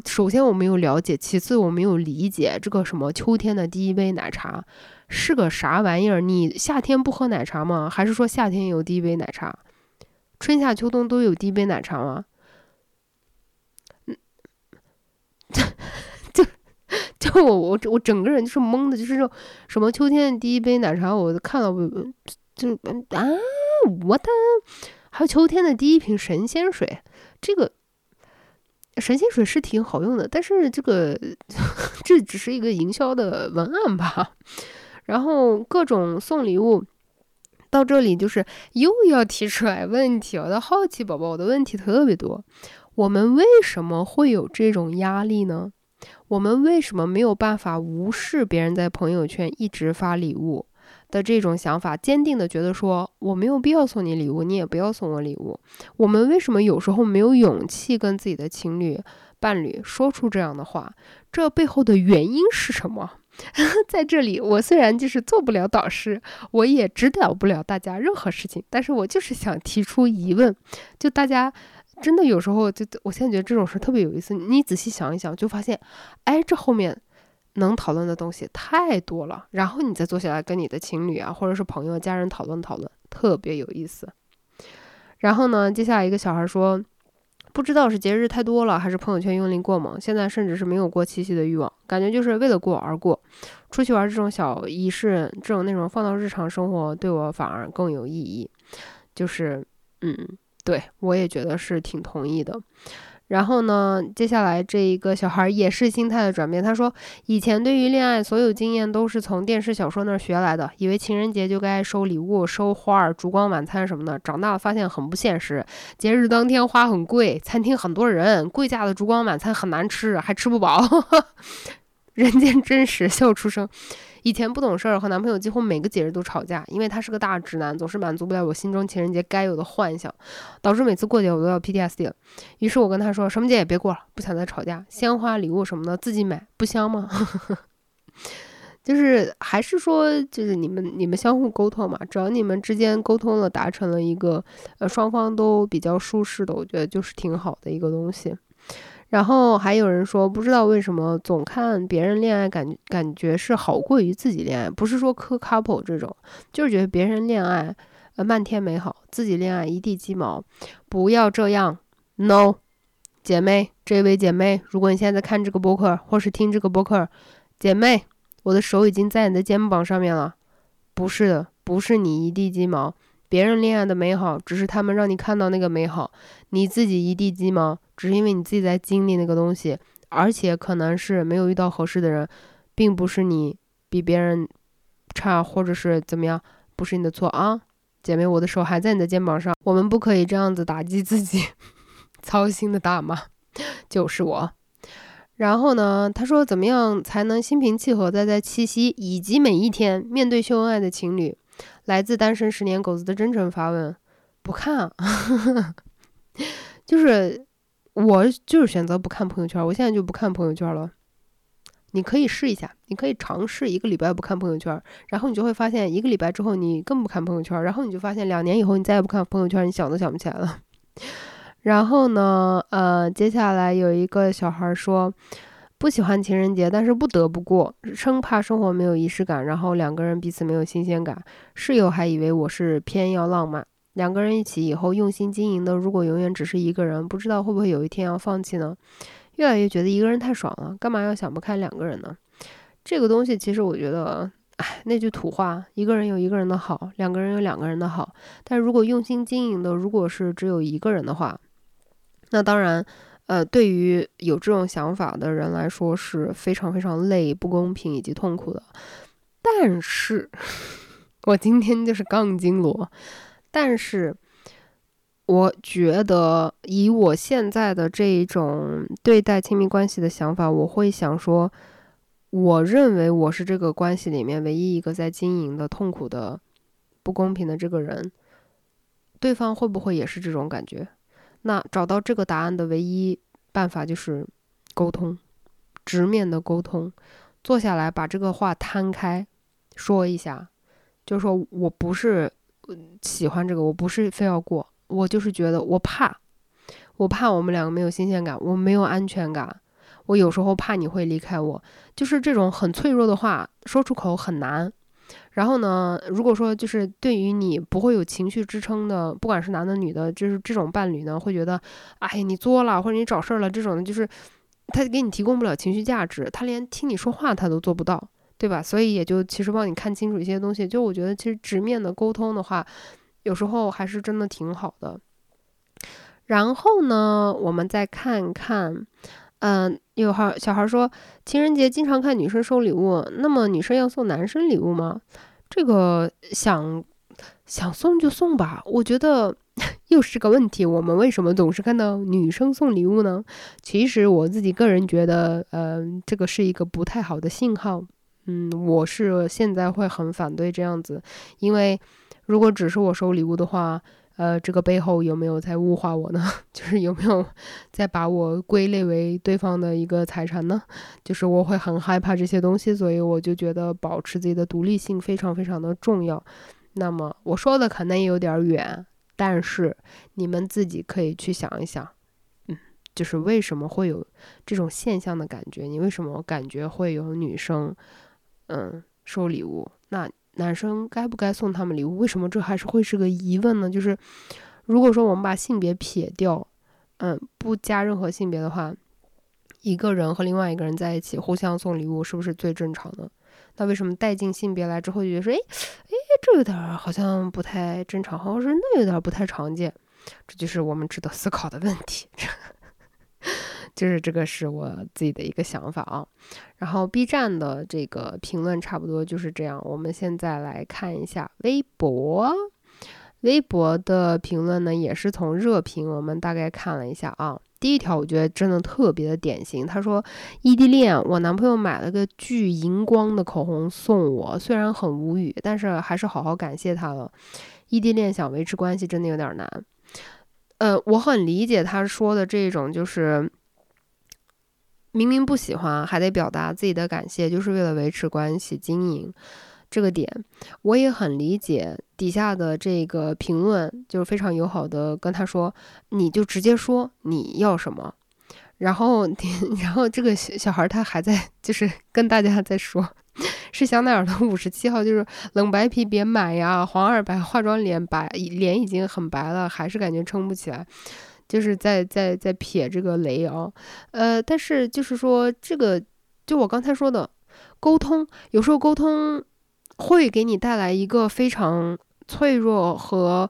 Speaker 1: 首先我没有了解，其次我没有理解这个什么秋天的第一杯奶茶是个啥玩意儿？你夏天不喝奶茶吗？还是说夏天有第一杯奶茶？春夏秋冬都有第一杯奶茶吗？嗯，就就我我我整个人就是懵的，就是说什么秋天的第一杯奶茶，我看了就啊，我的，还有秋天的第一瓶神仙水，这个。神仙水是挺好用的，但是这个 这只是一个营销的文案吧。然后各种送礼物，到这里就是又要提出来问题。我的好奇宝宝，我的问题特别多。我们为什么会有这种压力呢？我们为什么没有办法无视别人在朋友圈一直发礼物？的这种想法，坚定的觉得说我没有必要送你礼物，你也不要送我礼物。我们为什么有时候没有勇气跟自己的情侣、伴侣说出这样的话？这背后的原因是什么？在这里，我虽然就是做不了导师，我也指导不了大家任何事情，但是我就是想提出疑问。就大家真的有时候就，我现在觉得这种事特别有意思。你仔细想一想，就发现，哎，这后面。能讨论的东西太多了，然后你再坐下来跟你的情侣啊，或者是朋友、家人讨论讨论，特别有意思。然后呢，接下来一个小孩说，不知道是节日太多了，还是朋友圈用力过猛，现在甚至是没有过七夕的欲望，感觉就是为了过而过。出去玩这种小仪式，这种内容放到日常生活，对我反而更有意义。就是，嗯，对我也觉得是挺同意的。然后呢，接下来这一个小孩也是心态的转变。他说，以前对于恋爱所有经验都是从电视小说那儿学来的，以为情人节就该收礼物、收花儿、烛光晚餐什么的。长大了发现很不现实，节日当天花很贵，餐厅很多人，贵价的烛光晚餐很难吃，还吃不饱。人间真实，笑出声。以前不懂事儿，和男朋友几乎每个节日都吵架，因为他是个大直男，总是满足不了我心中情人节该有的幻想，导致每次过节我都要 PTSD。于是我跟他说，什么节也别过了，不想再吵架，鲜花、礼物什么的自己买，不香吗？就是还是说，就是你们你们相互沟通嘛，只要你们之间沟通了，达成了一个呃双方都比较舒适的，我觉得就是挺好的一个东西。然后还有人说，不知道为什么总看别人恋爱，感感觉是好过于自己恋爱。不是说磕 couple 这种，就是觉得别人恋爱，呃，漫天美好，自己恋爱一地鸡毛。不要这样，no，姐妹，这位姐妹，如果你现在看这个播客，或是听这个播客，姐妹，我的手已经在你的肩膀上面了。不是的，不是你一地鸡毛。别人恋爱的美好，只是他们让你看到那个美好，你自己一地鸡毛，只是因为你自己在经历那个东西，而且可能是没有遇到合适的人，并不是你比别人差，或者是怎么样，不是你的错啊，姐妹，我的手还在你的肩膀上，我们不可以这样子打击自己，操心的大妈？就是我。然后呢，他说怎么样才能心平气和的在七夕以及每一天面对秀恩爱的情侣？来自单身十年狗子的真诚发问，不看啊，就是我就是选择不看朋友圈，我现在就不看朋友圈了。你可以试一下，你可以尝试一个礼拜不看朋友圈，然后你就会发现一个礼拜之后你更不看朋友圈，然后你就发现两年以后你再也不看朋友圈，你想都想不起来了。然后呢，呃，接下来有一个小孩说。不喜欢情人节，但是不得不过，生怕生活没有仪式感，然后两个人彼此没有新鲜感。室友还以为我是偏要浪漫，两个人一起以后用心经营的，如果永远只是一个人，不知道会不会有一天要放弃呢？越来越觉得一个人太爽了，干嘛要想不开两个人呢？这个东西其实我觉得，哎，那句土话，一个人有一个人的好，两个人有两个人的好。但如果用心经营的，如果是只有一个人的话，那当然。呃，对于有这种想法的人来说是非常非常累、不公平以及痛苦的。但是，我今天就是杠精罗。但是，我觉得以我现在的这一种对待亲密关系的想法，我会想说，我认为我是这个关系里面唯一一个在经营的痛苦的、不公平的这个人。对方会不会也是这种感觉？那找到这个答案的唯一办法就是沟通，直面的沟通，坐下来把这个话摊开说一下，就说我不是喜欢这个，我不是非要过，我就是觉得我怕，我怕我们两个没有新鲜感，我没有安全感，我有时候怕你会离开我，就是这种很脆弱的话说出口很难。然后呢？如果说就是对于你不会有情绪支撑的，不管是男的女的，就是这种伴侣呢，会觉得，哎，你作了，或者你找事儿了，这种，就是他给你提供不了情绪价值，他连听你说话他都做不到，对吧？所以也就其实帮你看清楚一些东西。就我觉得，其实直面的沟通的话，有时候还是真的挺好的。然后呢，我们再看看。嗯，有孩小孩说，情人节经常看女生收礼物，那么女生要送男生礼物吗？这个想想送就送吧，我觉得 又是个问题。我们为什么总是看到女生送礼物呢？其实我自己个人觉得，呃，这个是一个不太好的信号。嗯，我是现在会很反对这样子，因为如果只是我收礼物的话。呃，这个背后有没有在物化我呢？就是有没有在把我归类为对方的一个财产呢？就是我会很害怕这些东西，所以我就觉得保持自己的独立性非常非常的重要。那么我说的可能也有点远，但是你们自己可以去想一想，嗯，就是为什么会有这种现象的感觉？你为什么感觉会有女生，嗯，收礼物？那？男生该不该送他们礼物？为什么这还是会是个疑问呢？就是如果说我们把性别撇掉，嗯，不加任何性别的话，一个人和另外一个人在一起互相送礼物，是不是最正常的？那为什么带进性别来之后就觉得说，哎哎，这有点好像不太正常，好像是那有点不太常见，这就是我们值得思考的问题。就是这个是我自己的一个想法啊，然后 B 站的这个评论差不多就是这样。我们现在来看一下微博，微博的评论呢也是从热评，我们大概看了一下啊。第一条我觉得真的特别的典型，他说异地恋，我男朋友买了个巨荧光的口红送我，虽然很无语，但是还是好好感谢他了。异地恋想维持关系真的有点难。呃，我很理解他说的这种就是。明明不喜欢，还得表达自己的感谢，就是为了维持关系、经营这个点，我也很理解。底下的这个评论就是非常友好的跟他说：“你就直接说你要什么。”然后，然后这个小孩他还在就是跟大家在说：“是香奈儿的五十七号，就是冷白皮别买呀，黄二白化妆脸白脸已经很白了，还是感觉撑不起来。”就是在在在撇这个雷啊，呃，但是就是说这个，就我刚才说的，沟通有时候沟通会给你带来一个非常脆弱和，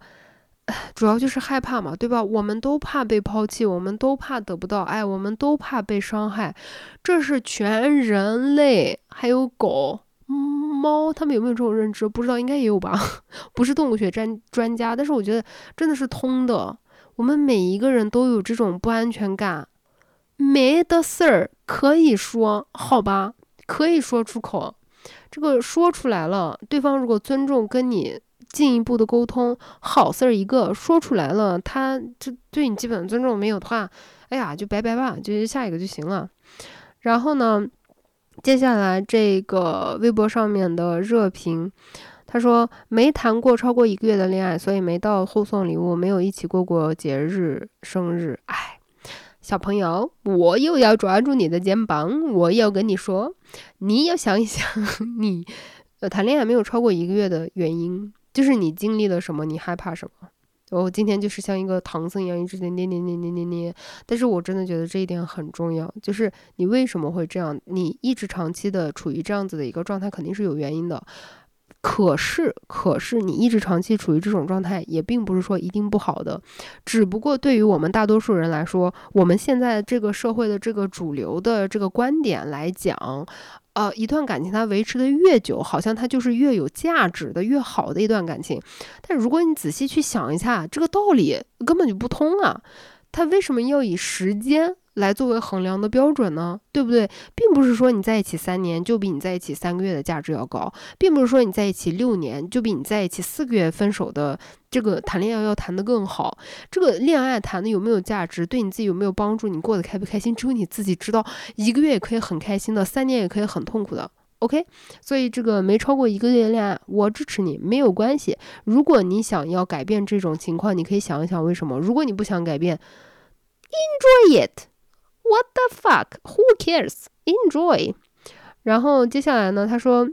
Speaker 1: 主要就是害怕嘛，对吧？我们都怕被抛弃，我们都怕得不到爱，我们都怕被伤害，这是全人类还有狗、猫，他们有没有这种认知？不知道，应该也有吧？不是动物学专专家，但是我觉得真的是通的。我们每一个人都有这种不安全感，没的事儿可以说好吧，可以说出口。这个说出来了，对方如果尊重，跟你进一步的沟通，好事儿一个说出来了，他这对你基本尊重没有的话，哎呀，就拜拜吧，就下一个就行了。然后呢，接下来这个微博上面的热评。他说没谈过超过一个月的恋爱，所以没到后送礼物，没有一起过过节日、生日。哎，小朋友，我又要抓住你的肩膀，我要跟你说，你要想一想，你谈恋爱没有超过一个月的原因，就是你经历了什么，你害怕什么。我今天就是像一个唐僧一样，一直在捏捏捏捏捏捏。但是我真的觉得这一点很重要，就是你为什么会这样？你一直长期的处于这样子的一个状态，肯定是有原因的。可是，可是你一直长期处于这种状态，也并不是说一定不好的。只不过对于我们大多数人来说，我们现在这个社会的这个主流的这个观点来讲，呃，一段感情它维持的越久，好像它就是越有价值的、越好的一段感情。但如果你仔细去想一下，这个道理根本就不通啊！它为什么要以时间？来作为衡量的标准呢，对不对？并不是说你在一起三年就比你在一起三个月的价值要高，并不是说你在一起六年就比你在一起四个月分手的这个谈恋爱要谈得更好。这个恋爱谈的有没有价值，对你自己有没有帮助，你过得开不开心，只有你自己知道。一个月也可以很开心的，三年也可以很痛苦的。OK，所以这个没超过一个月的恋爱，我支持你，没有关系。如果你想要改变这种情况，你可以想一想为什么。如果你不想改变，Enjoy it。What the fuck? Who cares? Enjoy. 然后接下来呢？他说，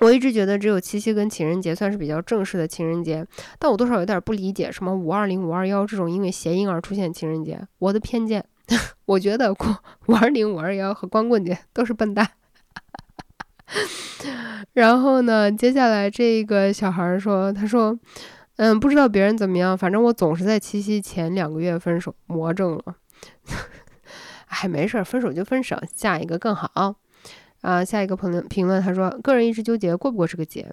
Speaker 1: 我一直觉得只有七夕跟情人节算是比较正式的情人节，但我多少有点不理解，什么五二零、五二幺这种因为谐音而出现情人节。我的偏见，我觉得过 五二零、五二幺和光棍节都是笨蛋。然后呢，接下来这个小孩说，他说，嗯，不知道别人怎么样，反正我总是在七夕前两个月分手，魔怔了。哎，没事儿，分手就分手，下一个更好。啊，下一个朋友评论他说，个人一直纠结过不过这个节。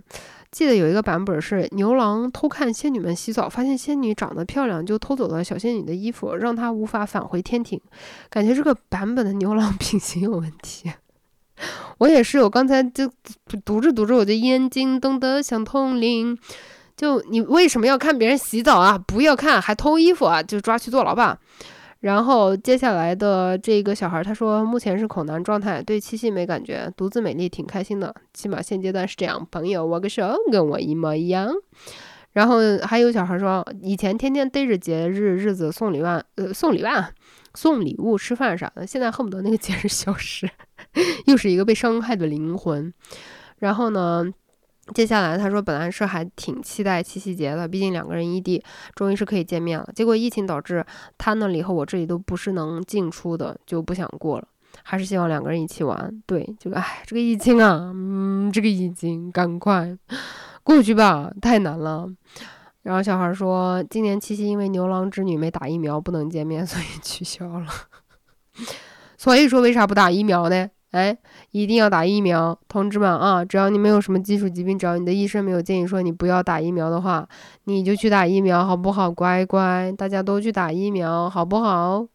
Speaker 1: 记得有一个版本是牛郎偷看仙女们洗澡，发现仙女长得漂亮，就偷走了小仙女的衣服，让她无法返回天庭。感觉这个版本的牛郎品行有问题。我也是，我刚才就读着读着，我就眼睛瞪得像铜铃。就你为什么要看别人洗澡啊？不要看，还偷衣服啊？就抓去坐牢吧。然后接下来的这个小孩他说，目前是恐男状态，对七夕没感觉，独自美丽挺开心的，起码现阶段是这样。朋友握个手，跟我一模一样。然后还有小孩说，以前天天逮着节日日子送礼物，呃，送礼物、送礼物、吃饭啥的，现在恨不得那个节日消失，又是一个被伤害的灵魂。然后呢？接下来他说，本来是还挺期待七夕节的，毕竟两个人异地，终于是可以见面了。结果疫情导致他那里和我这里都不是能进出的，就不想过了。还是希望两个人一起玩。对，这个哎，这个疫情啊，嗯，这个疫情赶快过去吧，太难了。然后小孩说，今年七夕因为牛郎织女没打疫苗，不能见面，所以取消了。所以说，为啥不打疫苗呢？哎，一定要打疫苗，同志们啊！只要你没有什么基础疾病，只要你的医生没有建议说你不要打疫苗的话，你就去打疫苗，好不好？乖乖，大家都去打疫苗，好不好？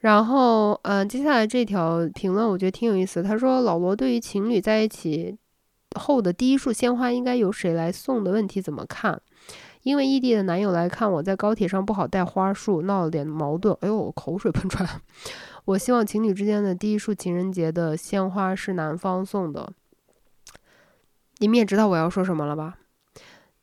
Speaker 1: 然后，嗯，接下来这条评论我觉得挺有意思。他说：“老罗对于情侣在一起后的第一束鲜花应该由谁来送的问题怎么看？因为异地的男友来看我在高铁上不好带花束，闹了点矛盾。哎呦，我口水喷出来。”我希望情侣之间的第一束情人节的鲜花是男方送的。你们也知道我要说什么了吧？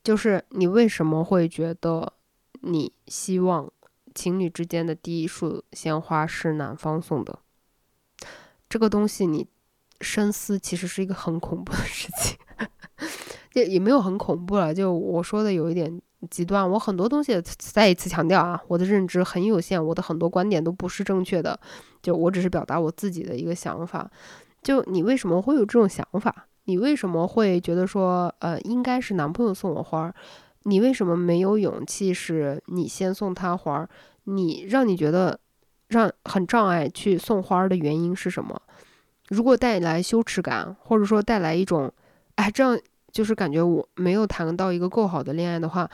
Speaker 1: 就是你为什么会觉得你希望情侣之间的第一束鲜花是男方送的？这个东西你深思，其实是一个很恐怖的事情。也也没有很恐怖了，就我说的有一点。极端，我很多东西再一次强调啊，我的认知很有限，我的很多观点都不是正确的，就我只是表达我自己的一个想法。就你为什么会有这种想法？你为什么会觉得说，呃，应该是男朋友送我花儿？你为什么没有勇气是你先送他花儿？你让你觉得让很障碍去送花儿的原因是什么？如果带来羞耻感，或者说带来一种，哎，这样。就是感觉我没有谈到一个够好的恋爱的话，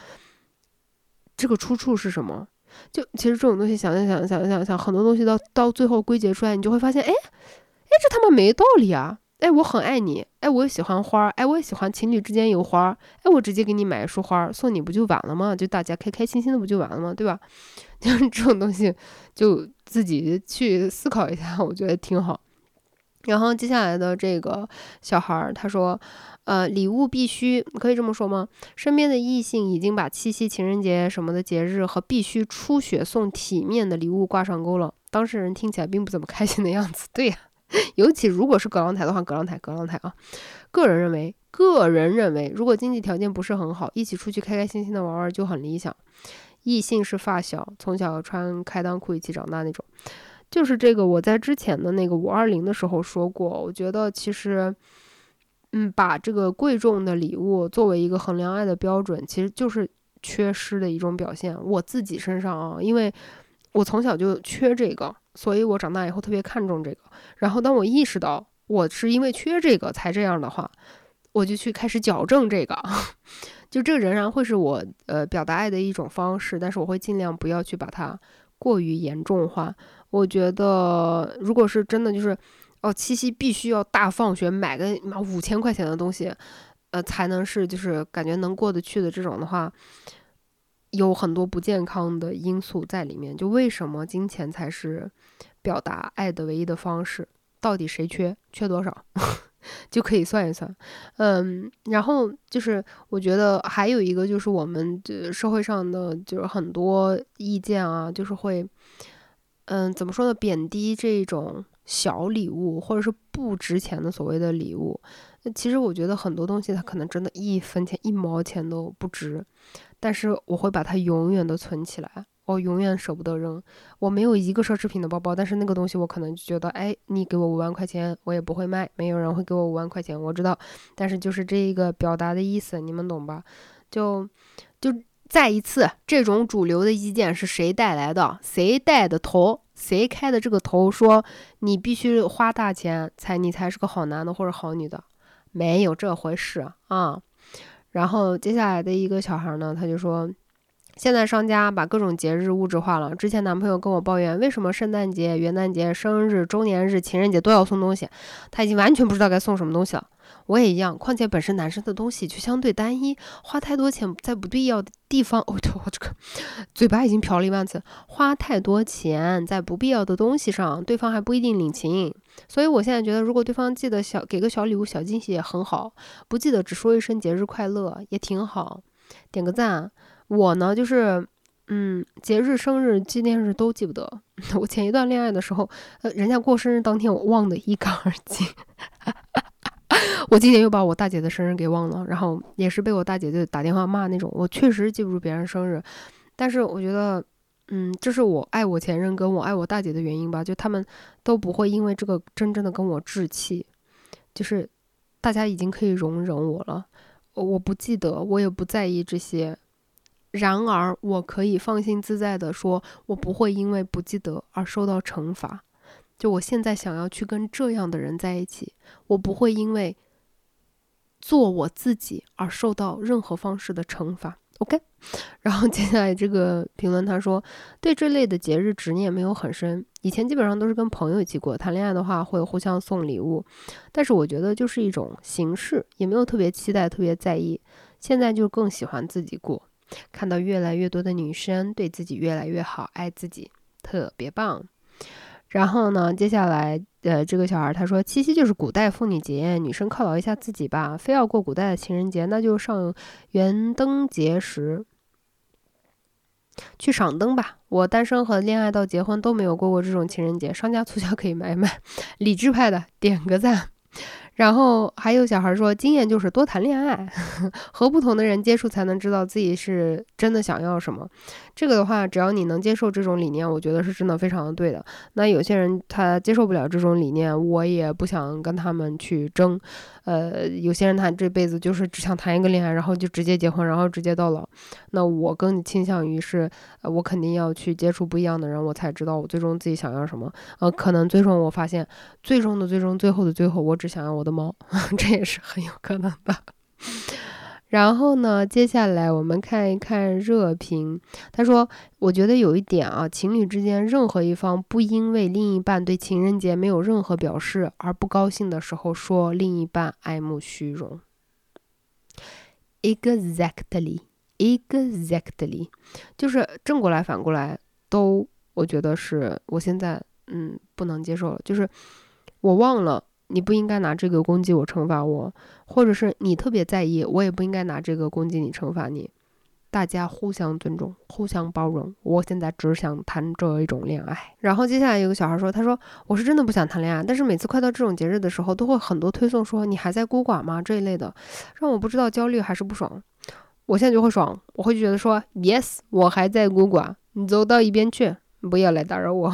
Speaker 1: 这个出处是什么？就其实这种东西想想想想想想，很多东西到到最后归结出来，你就会发现，哎哎，这他妈没道理啊！哎，我很爱你，哎，我也喜欢花，哎，我也喜欢情侣之间有花，哎，我直接给你买一束花送你不就完了吗？就大家开开心心的不就完了吗？对吧？就是这种东西，就自己去思考一下，我觉得挺好。然后接下来的这个小孩儿他说。呃，礼物必须可以这么说吗？身边的异性已经把七夕、情人节什么的节日和必须出血送体面的礼物挂上钩了。当事人听起来并不怎么开心的样子。对呀，尤其如果是葛朗台的话，葛朗台，葛朗台啊。个人认为，个人认为，如果经济条件不是很好，一起出去开开心心的玩玩就很理想。异性是发小，从小穿开裆裤一起长大那种。就是这个，我在之前的那个五二零的时候说过，我觉得其实。嗯，把这个贵重的礼物作为一个衡量爱的标准，其实就是缺失的一种表现。我自己身上啊，因为我从小就缺这个，所以我长大以后特别看重这个。然后当我意识到我是因为缺这个才这样的话，我就去开始矫正这个。就这个仍然会是我呃表达爱的一种方式，但是我会尽量不要去把它过于严重化。我觉得如果是真的就是。哦，七夕必须要大放血，买个妈五千块钱的东西，呃，才能是就是感觉能过得去的这种的话，有很多不健康的因素在里面。就为什么金钱才是表达爱的唯一的方式？到底谁缺？缺多少？就可以算一算。嗯，然后就是我觉得还有一个就是我们这社会上的就是很多意见啊，就是会，嗯，怎么说呢？贬低这种。小礼物，或者是不值钱的所谓的礼物，那其实我觉得很多东西它可能真的一分钱一毛钱都不值，但是我会把它永远的存起来，我永远舍不得扔。我没有一个奢侈品的包包，但是那个东西我可能就觉得，哎，你给我五万块钱，我也不会卖，没有人会给我五万块钱，我知道。但是就是这一个表达的意思，你们懂吧？就再一次，这种主流的意见是谁带来的？谁带的头？谁开的这个头说你必须花大钱才你才是个好男的或者好女的？没有这回事啊！然后接下来的一个小孩呢，他就说，现在商家把各种节日物质化了。之前男朋友跟我抱怨，为什么圣诞节、元旦节、生日、周年日、情人节都要送东西？他已经完全不知道该送什么东西了。我也一样，况且本身男生的东西就相对单一，花太多钱在不必要的地方，哦，我这个嘴巴已经瓢了一万次，花太多钱在不必要的东西上，对方还不一定领情。所以我现在觉得，如果对方记得小给个小礼物、小惊喜也很好，不记得只说一声节日快乐也挺好，点个赞。我呢，就是嗯，节日、生日、纪念日都记不得。我前一段恋爱的时候，呃，人家过生日当天，我忘得一干二净。我今年又把我大姐的生日给忘了，然后也是被我大姐就打电话骂那种。我确实记不住别人生日，但是我觉得，嗯，这是我爱我前任跟我爱我大姐的原因吧，就他们都不会因为这个真正的跟我置气，就是大家已经可以容忍我了，我不记得，我也不在意这些。然而，我可以放心自在的说，我不会因为不记得而受到惩罚。就我现在想要去跟这样的人在一起，我不会因为做我自己而受到任何方式的惩罚。OK，然后接下来这个评论他说，对这类的节日执念没有很深，以前基本上都是跟朋友一起过，谈恋爱的话会互相送礼物，但是我觉得就是一种形式，也没有特别期待、特别在意。现在就更喜欢自己过。看到越来越多的女生对自己越来越好，爱自己，特别棒。然后呢，接下来，呃，这个小孩他说，七夕就是古代妇女节，女生犒劳一下自己吧。非要过古代的情人节，那就上元灯节时去赏灯吧。我单身和恋爱到结婚都没有过过这种情人节，商家促销可以买买。理智派的点个赞。然后还有小孩说，经验就是多谈恋爱，和不同的人接触才能知道自己是真的想要什么。这个的话，只要你能接受这种理念，我觉得是真的非常对的。那有些人他接受不了这种理念，我也不想跟他们去争。呃，有些人他这辈子就是只想谈一个恋爱，然后就直接结婚，然后直接到老。那我更倾向于是，呃，我肯定要去接触不一样的人，我才知道我最终自己想要什么。呃，可能最终我发现，最终的最终，最后的最后，我只想要我的猫，这也是很有可能的。然后呢，接下来我们看一看热评。他说：“我觉得有一点啊，情侣之间任何一方不因为另一半对情人节没有任何表示而不高兴的时候，说另一半爱慕虚荣。” Exactly, exactly，就是正过来反过来都，我觉得是我现在嗯不能接受了，就是我忘了。你不应该拿这个攻击我、惩罚我，或者是你特别在意，我也不应该拿这个攻击你、惩罚你。大家互相尊重、互相包容。我现在只想谈这一种恋爱。然后接下来有个小孩说：“他说我是真的不想谈恋爱，但是每次快到这种节日的时候，都会很多推送说你还在孤寡吗这一类的，让我不知道焦虑还是不爽。我现在就会爽，我会觉得说 yes，我还在孤寡，你走到一边去，不要来打扰我。”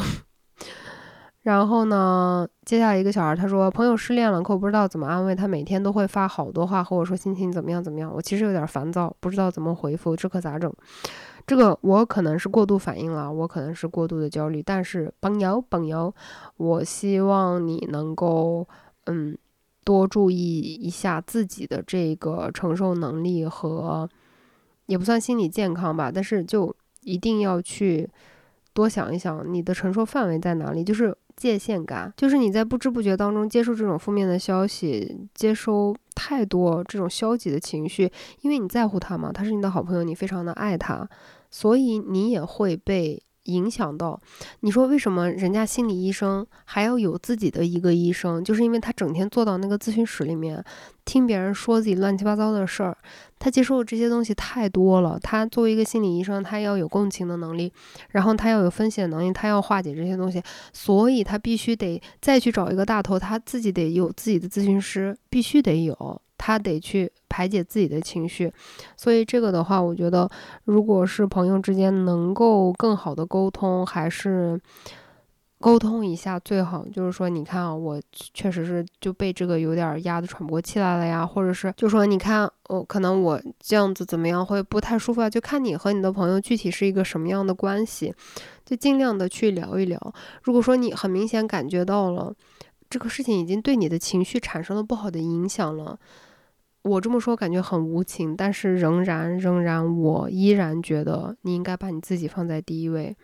Speaker 1: 然后呢，接下来一个小孩他说，朋友失恋了，可我不知道怎么安慰他，每天都会发好多话和我说心情怎么样怎么样，我其实有点烦躁，不知道怎么回复，这可咋整？这个我可能是过度反应了，我可能是过度的焦虑，但是朋友朋友，我希望你能够嗯多注意一下自己的这个承受能力和也不算心理健康吧，但是就一定要去多想一想你的承受范围在哪里，就是。界限感，就是你在不知不觉当中接受这种负面的消息，接收太多这种消极的情绪，因为你在乎他嘛，他是你的好朋友，你非常的爱他，所以你也会被。影响到，你说为什么人家心理医生还要有自己的一个医生？就是因为他整天坐到那个咨询室里面，听别人说自己乱七八糟的事儿，他接受的这些东西太多了。他作为一个心理医生，他要有共情的能力，然后他要有分析的能力，他要化解这些东西，所以他必须得再去找一个大头，他自己得有自己的咨询师，必须得有。他得去排解自己的情绪，所以这个的话，我觉得如果是朋友之间能够更好的沟通，还是沟通一下最好。就是说，你看啊，我确实是就被这个有点压得喘不过气来了呀，或者是就说，你看，我可能我这样子怎么样会不太舒服啊？就看你和你的朋友具体是一个什么样的关系，就尽量的去聊一聊。如果说你很明显感觉到了这个事情已经对你的情绪产生了不好的影响了。我这么说感觉很无情，但是仍然仍然，我依然觉得你应该把你自己放在第一位。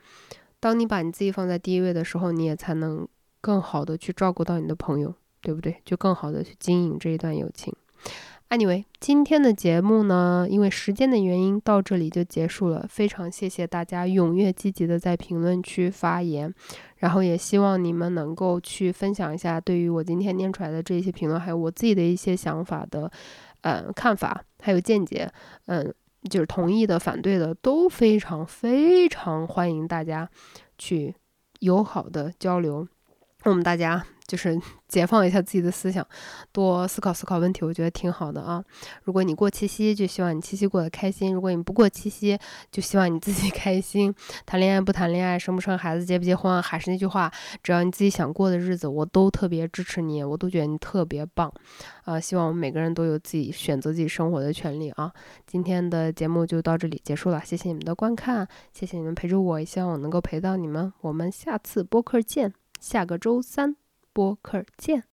Speaker 1: 当你把你自己放在第一位的时候，你也才能更好的去照顾到你的朋友，对不对？就更好的去经营这一段友情。Anyway，今天的节目呢，因为时间的原因，到这里就结束了。非常谢谢大家踊跃积极的在评论区发言，然后也希望你们能够去分享一下对于我今天念出来的这些评论，还有我自己的一些想法的。呃，看法还有见解，嗯，就是同意的、反对的都非常非常欢迎大家去友好的交流。我们大家就是 解放一下自己的思想，多思考思考问题，我觉得挺好的啊。如果你过七夕，就希望你七夕过得开心；如果你不过七夕，就希望你自己 开心。谈恋爱不谈恋爱，生不生孩子，结不结婚，还是那句话，只要你自己想过的日子，我都特别支持你，我都觉得你特别棒。啊，希望我们每个人都有自己选择自己生活的权利啊。今天的节目就到这里结束了，谢谢你们的观看，谢谢你们陪着我，也希望我能够陪到你们。我们下次播客见，下个周三。播客见。